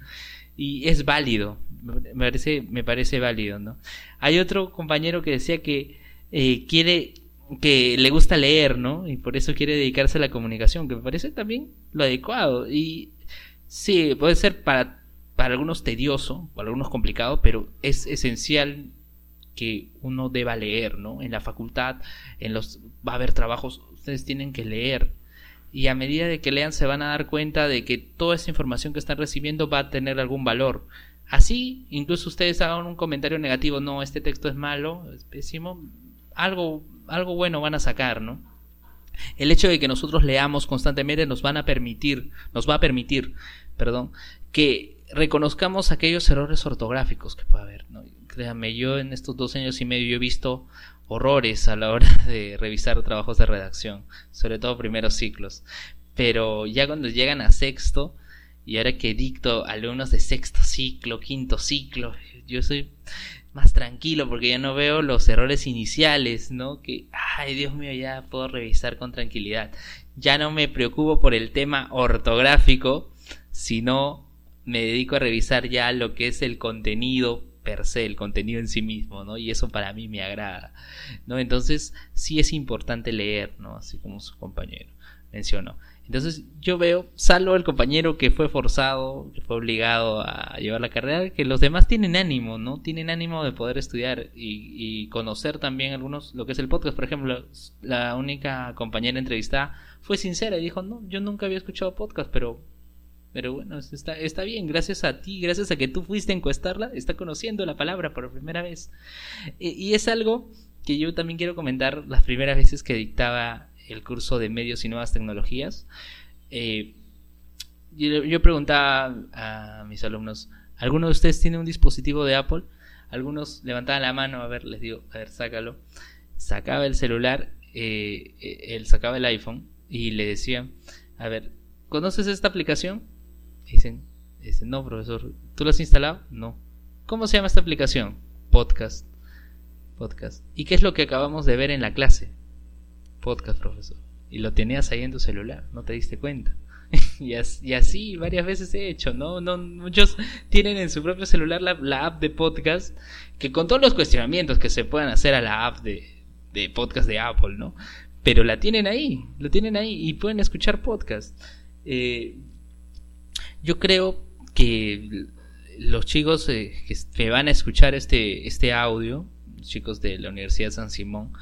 Y es válido, me parece, me parece válido, ¿no? Hay otro compañero que decía que eh, quiere, que le gusta leer, ¿no? Y por eso quiere dedicarse a la comunicación, que me parece también lo adecuado. Y sí, puede ser para, para algunos tedioso, para algunos complicado, pero es esencial que uno deba leer, ¿no? En la facultad, en los va a haber trabajos, ustedes tienen que leer. Y a medida de que lean se van a dar cuenta de que toda esa información que están recibiendo va a tener algún valor. Así, incluso ustedes hagan un comentario negativo, no, este texto es malo, es pésimo, algo, algo bueno van a sacar, ¿no? El hecho de que nosotros leamos constantemente nos van a permitir, nos va a permitir, perdón, que reconozcamos aquellos errores ortográficos que puede haber, ¿no? Créanme, yo en estos dos años y medio he visto horrores a la hora de revisar trabajos de redacción, sobre todo primeros ciclos. Pero ya cuando llegan a sexto, y ahora que dicto alumnos de sexto ciclo, quinto ciclo, yo soy más tranquilo porque ya no veo los errores iniciales, ¿no? Que, ay Dios mío, ya puedo revisar con tranquilidad. Ya no me preocupo por el tema ortográfico, sino me dedico a revisar ya lo que es el contenido per se, el contenido en sí mismo, ¿no? Y eso para mí me agrada, ¿no? Entonces sí es importante leer, ¿no? Así como su compañero mencionó. Entonces yo veo, salvo el compañero que fue forzado, que fue obligado a llevar la carrera, que los demás tienen ánimo, ¿no? Tienen ánimo de poder estudiar y, conocer también algunos, lo que es el podcast, por ejemplo, la única compañera entrevistada fue sincera y dijo, no, yo nunca había escuchado podcast, pero pero bueno, está, está bien, gracias a ti, gracias a que tú fuiste a encuestarla, está conociendo la palabra por primera vez. Y, y es algo que yo también quiero comentar las primeras veces que dictaba el curso de medios y nuevas tecnologías. Eh, yo, preguntaba a mis alumnos, ¿alguno de ustedes tiene un dispositivo de Apple? Algunos levantaban la mano, a ver, les digo, a ver, sácalo. Sacaba el celular, eh, él sacaba el iPhone y le decía, a ver, ¿conoces esta aplicación? Dicen, dicen, no, profesor, ¿tú lo has instalado? No. ¿Cómo se llama esta aplicación? Podcast. Podcast. ¿Y qué es lo que acabamos de ver en la clase? Podcast, profesor. Y lo tenías ahí en tu celular, no te diste cuenta. y, as, y, así varias veces he hecho, ¿no? no muchos tienen en su propio celular la, app de podcast, que con todos los cuestionamientos que se puedan hacer a la app de, podcast de Apple, ¿no? Pero la tienen ahí, lo tienen ahí y pueden escuchar podcast. Eh, yo creo que los chicos eh, que van a escuchar este, este audio, chicos de la Universidad San Simón,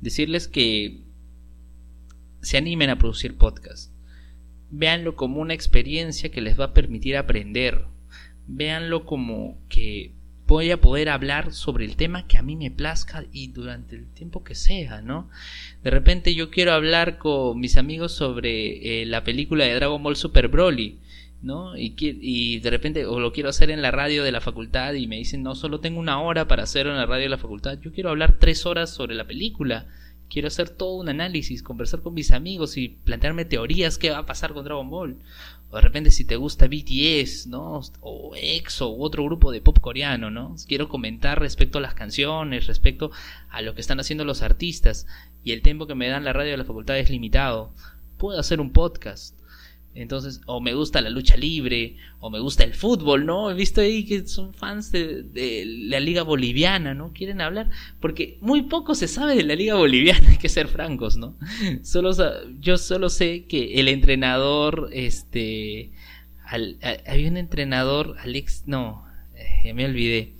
decirles que se animen a producir podcast. Véanlo como una experiencia que les va a permitir aprender. Véanlo como que voy a poder hablar sobre el tema que a mí me plazca y durante el tiempo que sea, ¿no? De repente yo quiero hablar con mis amigos sobre eh, la película de Dragon Ball Super Broly, ¿no? Y, y de repente, o lo quiero hacer en la radio de la facultad y me dicen, no, solo tengo una hora para hacerlo en la radio de la facultad, yo quiero hablar tres horas sobre la película, quiero hacer todo un análisis, conversar con mis amigos y plantearme teorías qué va a pasar con Dragon Ball. O de repente si te gusta BTS, ¿no? O EXO u otro grupo de pop coreano, ¿no? Quiero comentar respecto a las canciones, respecto a lo que están haciendo los artistas. Y el tiempo que me dan la radio de la facultad es limitado. Puedo hacer un podcast. Entonces, o me gusta la lucha libre, o me gusta el fútbol, ¿no? He visto ahí que son fans de, la liga boliviana, ¿no? Quieren hablar, porque muy poco se sabe de la liga boliviana, hay que ser francos, ¿no? Solo, yo solo sé que el entrenador, este, había un entrenador, Alex, no, eh, me olvidé.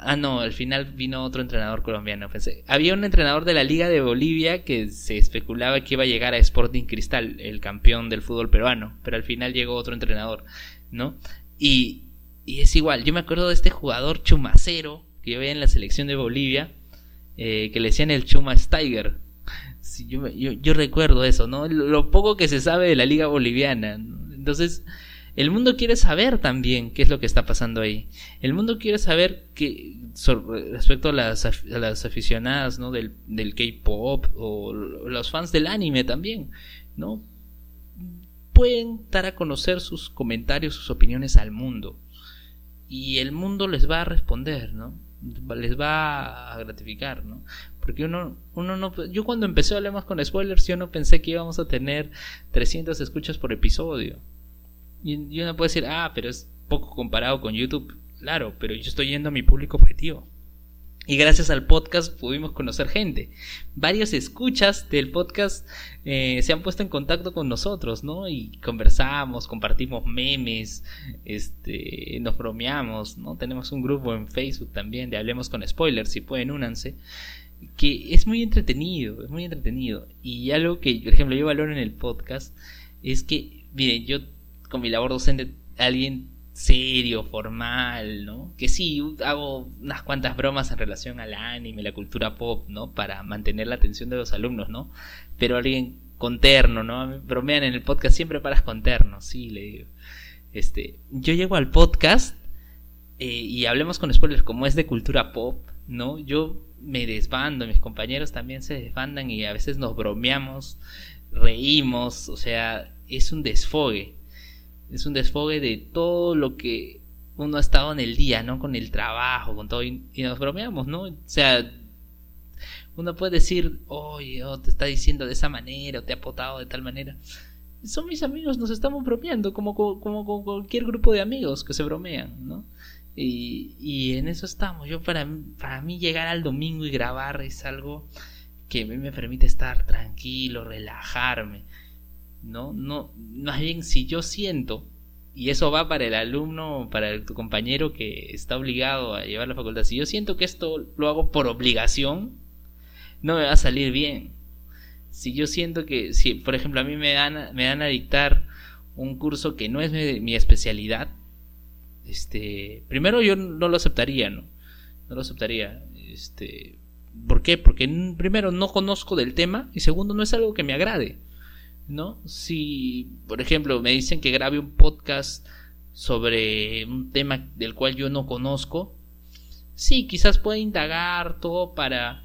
Ah, no, al final vino otro entrenador colombiano. Pensé. Había un entrenador de la Liga de Bolivia que se especulaba que iba a llegar a Sporting Cristal, el campeón del fútbol peruano, pero al final llegó otro entrenador, ¿no? Y, es igual, yo me acuerdo de este jugador chumacero que yo veía en la selección de Bolivia, eh, que le decían el Chuma Steiger. yo, yo, recuerdo eso, ¿no? Lo, poco que se sabe de la Liga Boliviana. Entonces, el mundo quiere saber también qué es lo que está pasando ahí. El mundo quiere saber que respecto a las, aficionadas del, del K-pop o los fans del anime también, ¿no? Pueden dar a conocer sus comentarios, sus opiniones al mundo. Y el mundo les va a responder, ¿no? Les va a gratificar, ¿no? Porque uno, uno no... Yo cuando empecé a hablar más con spoilers, yo no pensé que íbamos a tener 300 escuchas por episodio y, uno puede decir, ah, pero es poco comparado con YouTube. Claro, pero yo estoy yendo a mi público objetivo. Y gracias al podcast pudimos conocer gente. Varios escuchas del podcast eh, se han puesto en contacto con nosotros, ¿no? Y conversamos, compartimos memes, este, nos bromeamos, ¿no? Tenemos un grupo en Facebook también de Hablemos con Spoilers, si pueden únanse, que es muy entretenido, es muy entretenido. Y algo que, por ejemplo, yo valoro en el podcast es que, miren, yo con mi labor docente alguien serio, formal, ¿no? Que sí, hago unas cuantas bromas en relación al anime, la cultura pop, ¿no? Para mantener la atención de los alumnos, ¿no? Pero alguien con terno, ¿no? Bromean en el podcast, siempre paras con terno, sí, le digo. Este, yo llego al podcast eh, y hablemos con spoilers como es de cultura pop, ¿no? Yo me desbando, mis compañeros también se desbandan y a veces nos bromeamos, reímos, o sea, es un desfogue es un desfogue de todo lo que uno ha estado en el día, ¿no? Con el trabajo, con todo, y, nos bromeamos, ¿no? O sea, uno puede decir, oye, oh, te está diciendo de esa manera, o te ha potado de tal manera. Son mis amigos, nos estamos bromeando, como, como, con cualquier grupo de amigos que se bromean, ¿no? Y, y en eso estamos. Yo, para, para mí, llegar al domingo y grabar es algo que me permite estar tranquilo, relajarme ¿no? No, más bien si yo siento, y eso va para el alumno, para tu compañero que está obligado a llevar la facultad, si yo siento que esto lo hago por obligación, no me va a salir bien. Si yo siento que, si por ejemplo a mí me dan, me dan a dictar un curso que no es mi, mi especialidad, este, primero yo no lo aceptaría, ¿no? No lo aceptaría, este, ¿por qué? Porque primero no conozco del tema y segundo no es algo que me agrade. ¿No? Si, por ejemplo, me dicen que grabe un podcast sobre un tema del cual yo no conozco, sí, quizás pueda indagar todo para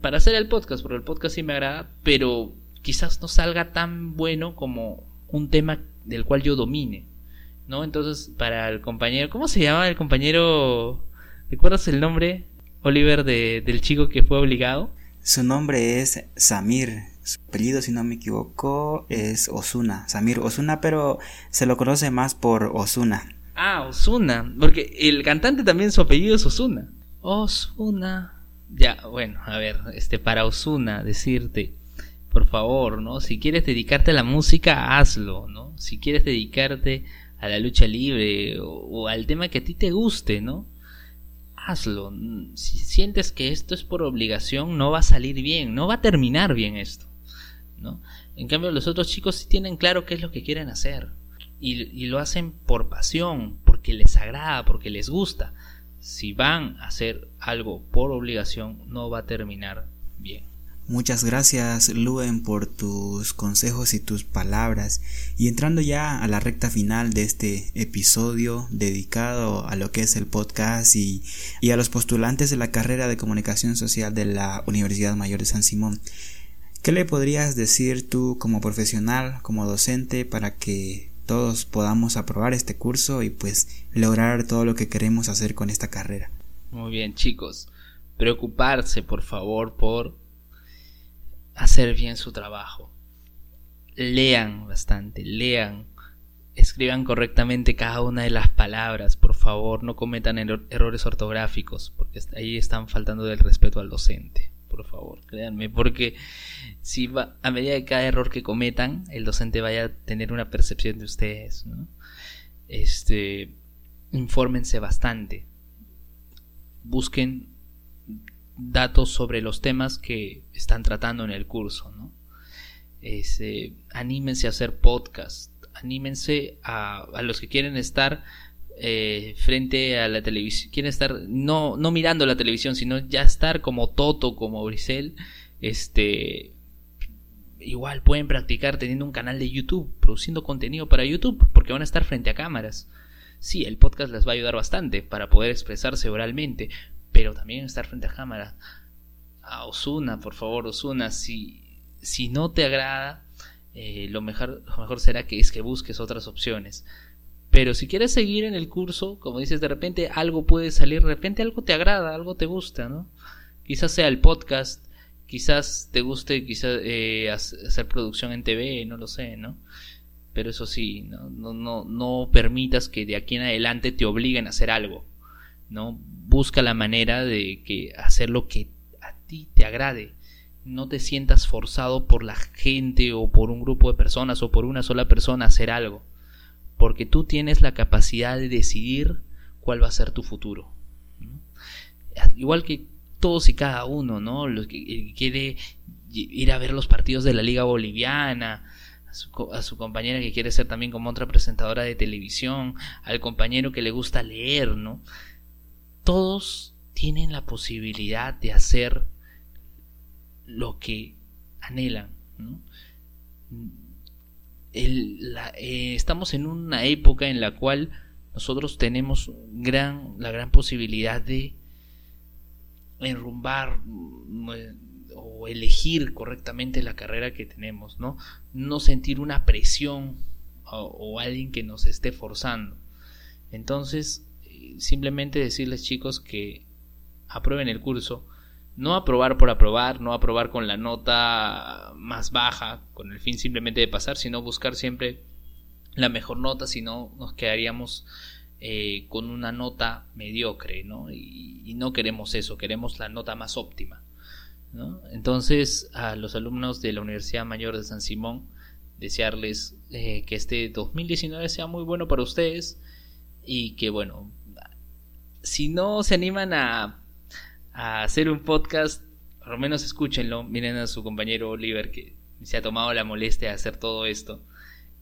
para hacer el podcast, porque el podcast sí me agrada, pero quizás no salga tan bueno como un tema del cual yo domine, ¿no? Entonces, para el compañero, ¿cómo se llama el compañero? ¿Recuerdas el nombre, Oliver, de, del chico que fue obligado? Su nombre es Samir. Apellido, si no me equivoco, es Osuna. Samir Osuna, pero se lo conoce más por Osuna. Ah, Osuna. Porque el cantante también su apellido es Osuna. Osuna. Ya, bueno, a ver, este, para Osuna, decirte, por favor, ¿no? Si quieres dedicarte a la música, hazlo, ¿no? Si quieres dedicarte a la lucha libre o, o al tema que a ti te guste, ¿no? hazlo. Si sientes que esto es por obligación, no va a salir bien, no va a terminar bien esto. En cambio, los otros chicos sí tienen claro qué es lo que quieren hacer. Y, lo hacen por pasión, porque les agrada, porque les gusta. Si van a hacer algo por obligación, no va a terminar bien. Muchas gracias Luen por tus consejos y tus palabras. Y entrando ya a la recta final de este episodio dedicado a lo que es el podcast y a los postulantes de la carrera de comunicación social de la Universidad Mayor de San Simón. ¿Qué le podrías decir tú como profesional, como docente, para que todos podamos aprobar este curso y pues lograr todo lo que queremos hacer con esta carrera? Muy bien chicos, preocuparse por favor por hacer bien su trabajo. lean bastante, lean, escriban correctamente cada una de las palabras, por favor, no cometan errores ortográficos, porque ahí están faltando del respeto al docente, por favor, créanme, porque si va, a medida de cada error que cometan, el docente vaya a tener una percepción de ustedes, ¿no? Este, infórmense bastante, busquen datos sobre los temas que están tratando en el curso, ¿no? Este, anímense a hacer podcast, anímense a, a los que quieren estar eh, frente a la televisión, quieren estar no, no mirando la televisión, sino ya estar como Toto, como Brisel, este, igual pueden practicar teniendo un canal de YouTube, produciendo contenido para YouTube, porque van a estar frente a cámaras. Sí, el podcast les va a ayudar bastante para poder expresarse oralmente, pero también estar frente a cámara. A Osuna, por favor, Osuna, si, si no te agrada, eh, lo, mejor, lo mejor será que es que busques otras opciones. Pero si quieres seguir en el curso, como dices, de repente algo puede salir, de repente algo te agrada, algo te gusta, ¿no? Quizás sea el podcast, quizás te guste quizás eh, hacer producción en TV, no lo sé, ¿no? Pero eso sí, ¿no? No, no, no permitas que de aquí en adelante te obliguen a hacer algo, ¿no? Busca la manera de que hacer lo que a ti te agrade. No te sientas forzado por la gente o por un grupo de personas o por una sola persona a hacer algo. Porque tú tienes la capacidad de decidir cuál va a ser tu futuro. Igual que todos y cada uno, ¿no? Los que, quiere ir a ver los partidos de la Liga Boliviana, a su, a su, compañera que quiere ser también como otra presentadora de televisión, al compañero que le gusta leer, ¿no? Todos tienen la posibilidad de hacer lo que anhelan, ¿no? Eh, estamos en una época en la cual nosotros tenemos gran, la gran posibilidad de enrumbar mm, o elegir correctamente la carrera que tenemos, ¿no? No sentir una presión o, alguien que nos esté forzando. Entonces, eh, simplemente decirles chicos que aprueben el curso, no aprobar por aprobar, no aprobar con la nota más baja, con el fin simplemente de pasar, sino buscar siempre la mejor nota, si no nos quedaríamos eh, con una nota mediocre, ¿no? Y, no queremos eso, queremos la nota más óptima. ¿no? Entonces, a los alumnos de la Universidad Mayor de San Simón, desearles eh, que este 2019 sea muy bueno para ustedes y que, bueno, si no se animan a, a hacer un podcast, por lo menos escúchenlo, miren a su compañero Oliver que se ha tomado la molestia de hacer todo esto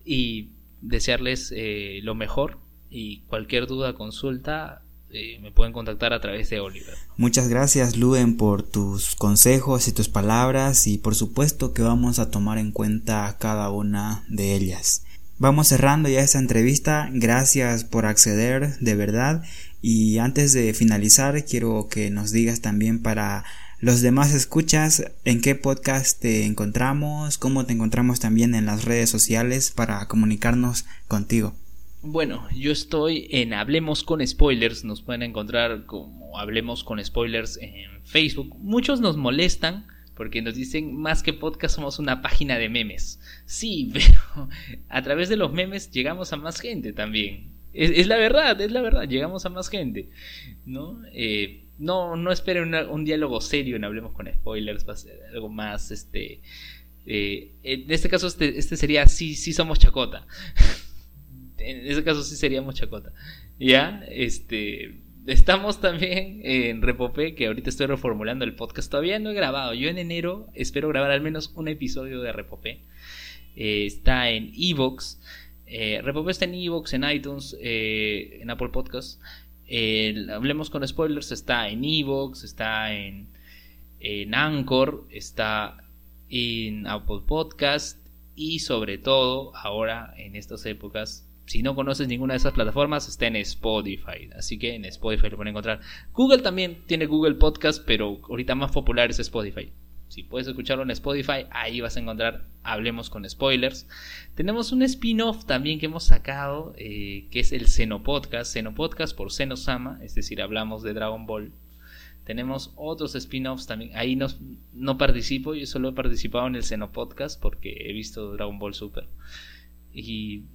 y desearles eh, lo mejor y cualquier duda, consulta, eh, me pueden contactar a través de Oliver. Muchas gracias Luen por tus consejos y tus palabras y por supuesto que vamos a tomar en cuenta cada una de ellas. Vamos cerrando ya esta entrevista, gracias por acceder de verdad y antes de finalizar quiero que nos digas también para los demás escuchas en qué podcast te encontramos, cómo te encontramos también en las redes sociales para comunicarnos contigo. Bueno, yo estoy en Hablemos con Spoilers. Nos pueden encontrar como Hablemos con Spoilers en Facebook. Muchos nos molestan porque nos dicen más que podcast somos una página de memes. Sí, pero a través de los memes llegamos a más gente también. Es, la verdad, es la verdad, llegamos a más gente. ¿No? Eh, no, no esperen un diálogo serio en Hablemos con Spoilers, va a ser algo más, este... Eh, en este caso, este, este sería sí, sí somos chacota. en ese caso sí sería chacota. Ya, este. Estamos también en Repopé, que ahorita estoy reformulando el podcast. Todavía no he grabado. Yo en enero espero grabar al menos un episodio de Repopé. Eh, está en Evox. Eh, está en Evox, en iTunes, eh, en Apple Podcasts. Hablemos con spoilers. Está en Evox, está en, en Anchor, está en Apple Podcast. Y sobre todo, ahora en estas épocas, si no conoces ninguna de esas plataformas, está en Spotify. Así que en Spotify lo pueden encontrar. Google también tiene Google Podcast, pero ahorita más popular es Spotify. Si puedes escucharlo en Spotify, ahí vas a encontrar Hablemos con Spoilers. Tenemos un spin-off también que hemos sacado, eh, que es el Seno Podcast. Seno Podcast por Seno Sama, es decir, hablamos de Dragon Ball. Tenemos otros spin-offs también. Ahí no, no participo, yo solo he participado en el Seno Podcast porque he visto Dragon Ball Super. Y,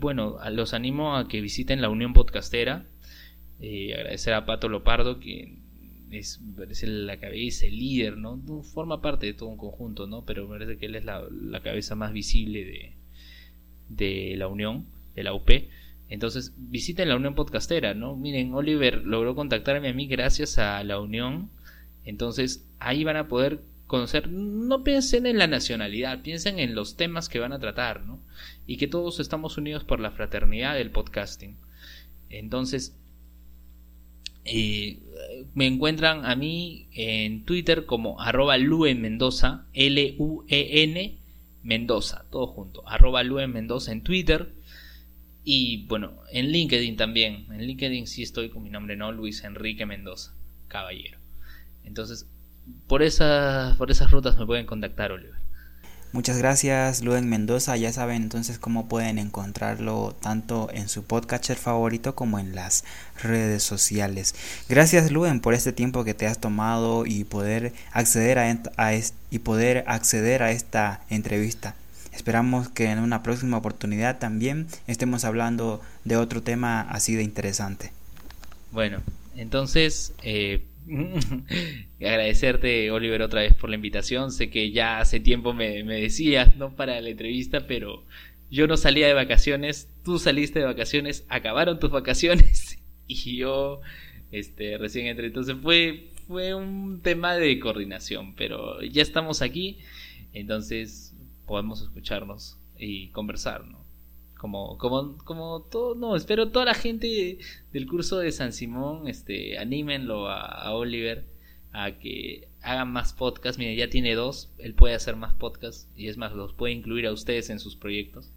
bueno, los animo a que visiten la Unión Podcastera. Eh, agradecer a Pato Lopardo, que es, la cabeza, el líder, ¿no? Forma parte de todo un conjunto, ¿no? Pero me parece que él es la, la cabeza más visible de, de la Unión, de la UP. Entonces, visiten la Unión Podcastera, ¿no? Miren, Oliver logró contactarme a mí gracias a la Unión. Entonces, ahí van a poder conocer, no piensen en la nacionalidad, piensen en los temas que van a tratar, ¿no? Y que todos estamos unidos por la fraternidad del podcasting. Entonces, eh, me encuentran a mí en Twitter como arroba Luen Mendoza, L-U-E-N Mendoza, todo junto, arroba Luen Mendoza en Twitter. Y bueno, en LinkedIn también. En LinkedIn sí estoy con mi nombre, ¿no? Luis Enrique Mendoza, caballero. Entonces, por, esa, por esas rutas me pueden contactar, Oliver. Muchas gracias, Luen Mendoza. Ya saben entonces cómo pueden encontrarlo tanto en su podcatcher favorito como en las redes sociales. Gracias, Luen, por este tiempo que te has tomado y poder acceder a, poder acceder a esta entrevista. Esperamos que en una próxima oportunidad también estemos hablando de otro tema así de interesante. Bueno, entonces, eh, agradecerte, Oliver, otra vez por la invitación. Sé que ya hace tiempo me, me decías, no para la entrevista, pero yo no salía de vacaciones, tú saliste de vacaciones, acabaron tus vacaciones y yo este, recién entré. Entonces fue, fue un tema de coordinación, pero ya estamos aquí. Entonces podemos escucharnos y conversar, ¿no? Como, como, como todo, no, espero toda la gente del curso de San Simón, este, anímenlo a, Oliver a que hagan más podcasts. Mire, ya tiene dos, él puede hacer más podcasts y es más, los puede incluir a ustedes en sus proyectos.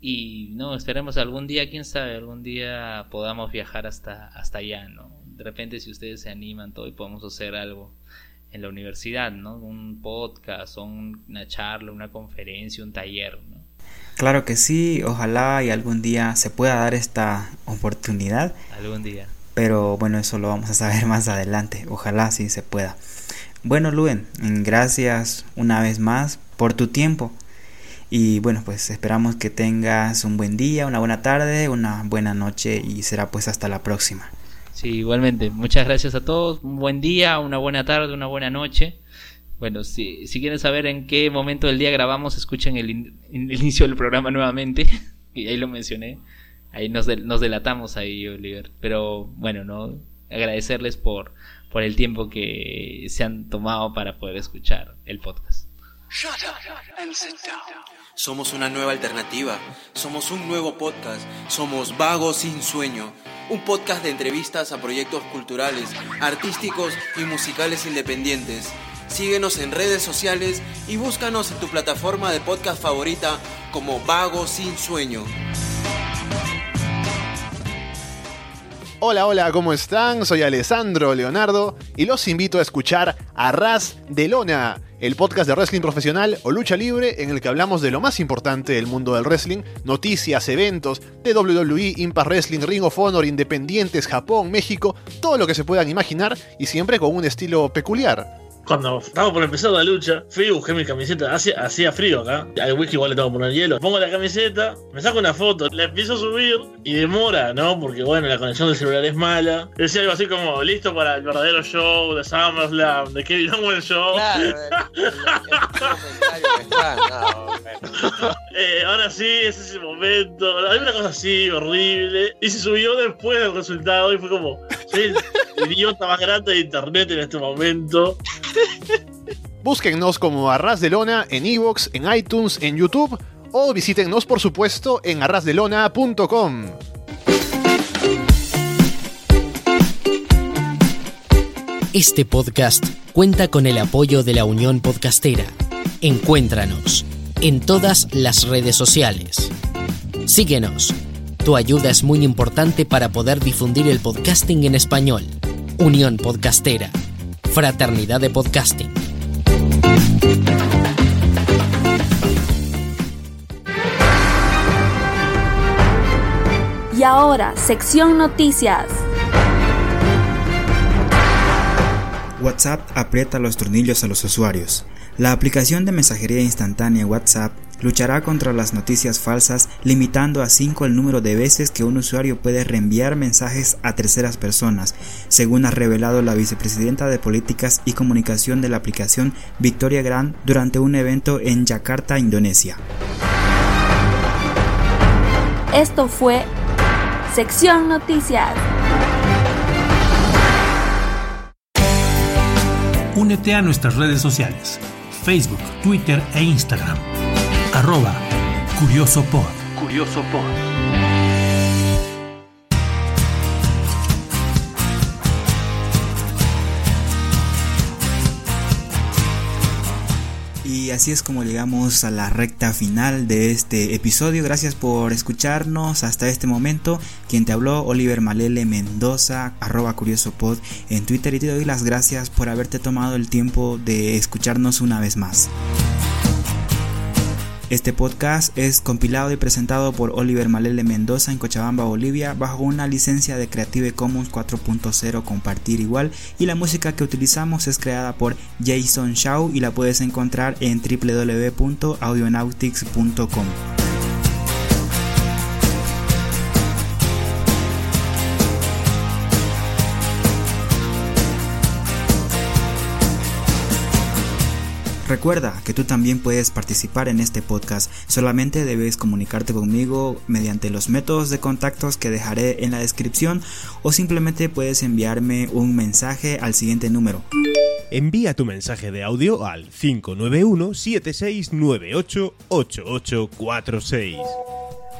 Y no, esperemos algún día, quién sabe, algún día podamos viajar hasta, hasta allá, ¿no? De repente si ustedes se animan todo y podemos hacer algo en la universidad, ¿no? Un podcast o una charla, una conferencia, un taller, ¿no? Claro que sí, ojalá y algún día se pueda dar esta oportunidad. Algún día. Pero bueno, eso lo vamos a saber más adelante, ojalá sí se pueda. Bueno, Luen, gracias una vez más por tu tiempo. Y bueno, pues esperamos que tengas un buen día, una buena tarde, una buena noche y será pues hasta la próxima. Sí, igualmente. Muchas gracias a todos. Un buen día, una buena tarde, una buena noche. Bueno, si, si quieren saber en qué momento del día grabamos, escuchen el, inicio del programa nuevamente. y ahí lo mencioné. Ahí nos, nos delatamos ahí, Oliver. Pero bueno, no agradecerles por, por el tiempo que se han tomado para poder escuchar el podcast. Somos una nueva alternativa, somos un nuevo podcast, somos Vagos sin Sueño, un podcast de entrevistas a proyectos culturales, artísticos y musicales independientes. Síguenos en redes sociales y búscanos en tu plataforma de podcast favorita como Vagos sin Sueño. Hola, hola, ¿cómo están? Soy Alessandro Leonardo y los invito a escuchar Arras de Lona el podcast de wrestling profesional o lucha libre en el que hablamos de lo más importante del mundo del wrestling, noticias, eventos de WWE, Impact Wrestling, Ring of Honor, Independientes, Japón, México, todo lo que se puedan imaginar y siempre con un estilo peculiar cuando estaba por empezar la lucha, fui y busqué mi camiseta. Hacía, hacía frío acá. Al whisky igual le tengo que poner hielo. Pongo la camiseta, me saco una foto, la empiezo a subir y demora, ¿no? Porque bueno, la conexión del celular es mala. Decía algo así como, listo para el verdadero show de SummerSlam, de Kevin Owens Show. eh, ahora sí, es ese momento. Hay una cosa así, horrible. Y se subió después del resultado y fue como, soy el idiota más grande de internet en este momento. Búsquennos como Arras de Lona en Evox, en iTunes, en YouTube o visítennos por supuesto en arrasdelona.com. Este podcast cuenta con el apoyo de la Unión Podcastera. Encuéntranos en todas las redes sociales. Síguenos. Tu ayuda es muy importante para poder difundir el podcasting en español. Unión Podcastera. Fraternidad de Podcasting. Y ahora, sección noticias. WhatsApp aprieta los tornillos a los usuarios. La aplicación de mensajería instantánea WhatsApp luchará contra las noticias falsas, limitando a 5 el número de veces que un usuario puede reenviar mensajes a terceras personas, según ha revelado la vicepresidenta de Políticas y Comunicación de la aplicación Victoria Gran durante un evento en Yakarta, Indonesia. Esto fue Sección Noticias. Únete a nuestras redes sociales, Facebook, Twitter e Instagram. Arroba Curioso Pod. Curioso Pod. Y así es como llegamos a la recta final de este episodio. Gracias por escucharnos hasta este momento. Quien te habló, Oliver Malele Mendoza, arroba curiosopod en Twitter y te doy las gracias por haberte tomado el tiempo de escucharnos una vez más. Este podcast es compilado y presentado por Oliver Malele Mendoza en Cochabamba, Bolivia, bajo una licencia de Creative Commons 4.0 compartir igual y la música que utilizamos es creada por Jason Shaw y la puedes encontrar en www.audionautics.com. Recuerda que tú también puedes participar en este podcast, solamente debes comunicarte conmigo mediante los métodos de contactos que dejaré en la descripción o simplemente puedes enviarme un mensaje al siguiente número. Envía tu mensaje de audio al 591-7698-8846.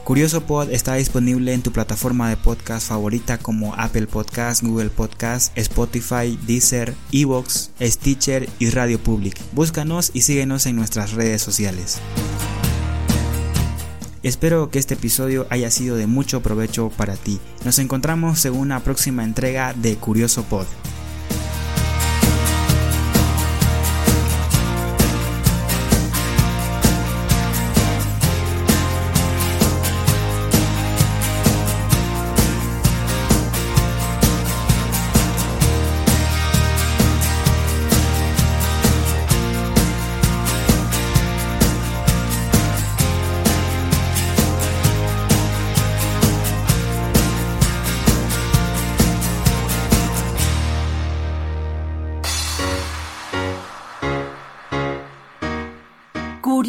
Curioso Pod está disponible en tu plataforma de podcast favorita como Apple Podcast, Google Podcast, Spotify, Deezer, Evox, Stitcher y Radio Public. Búscanos y síguenos en nuestras redes sociales. Espero que este episodio haya sido de mucho provecho para ti. Nos encontramos en una próxima entrega de Curioso Pod.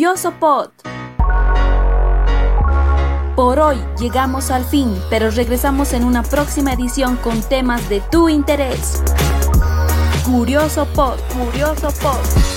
Curioso Pod. Por hoy llegamos al fin, pero regresamos en una próxima edición con temas de tu interés. Curioso Pod, Curioso Pod.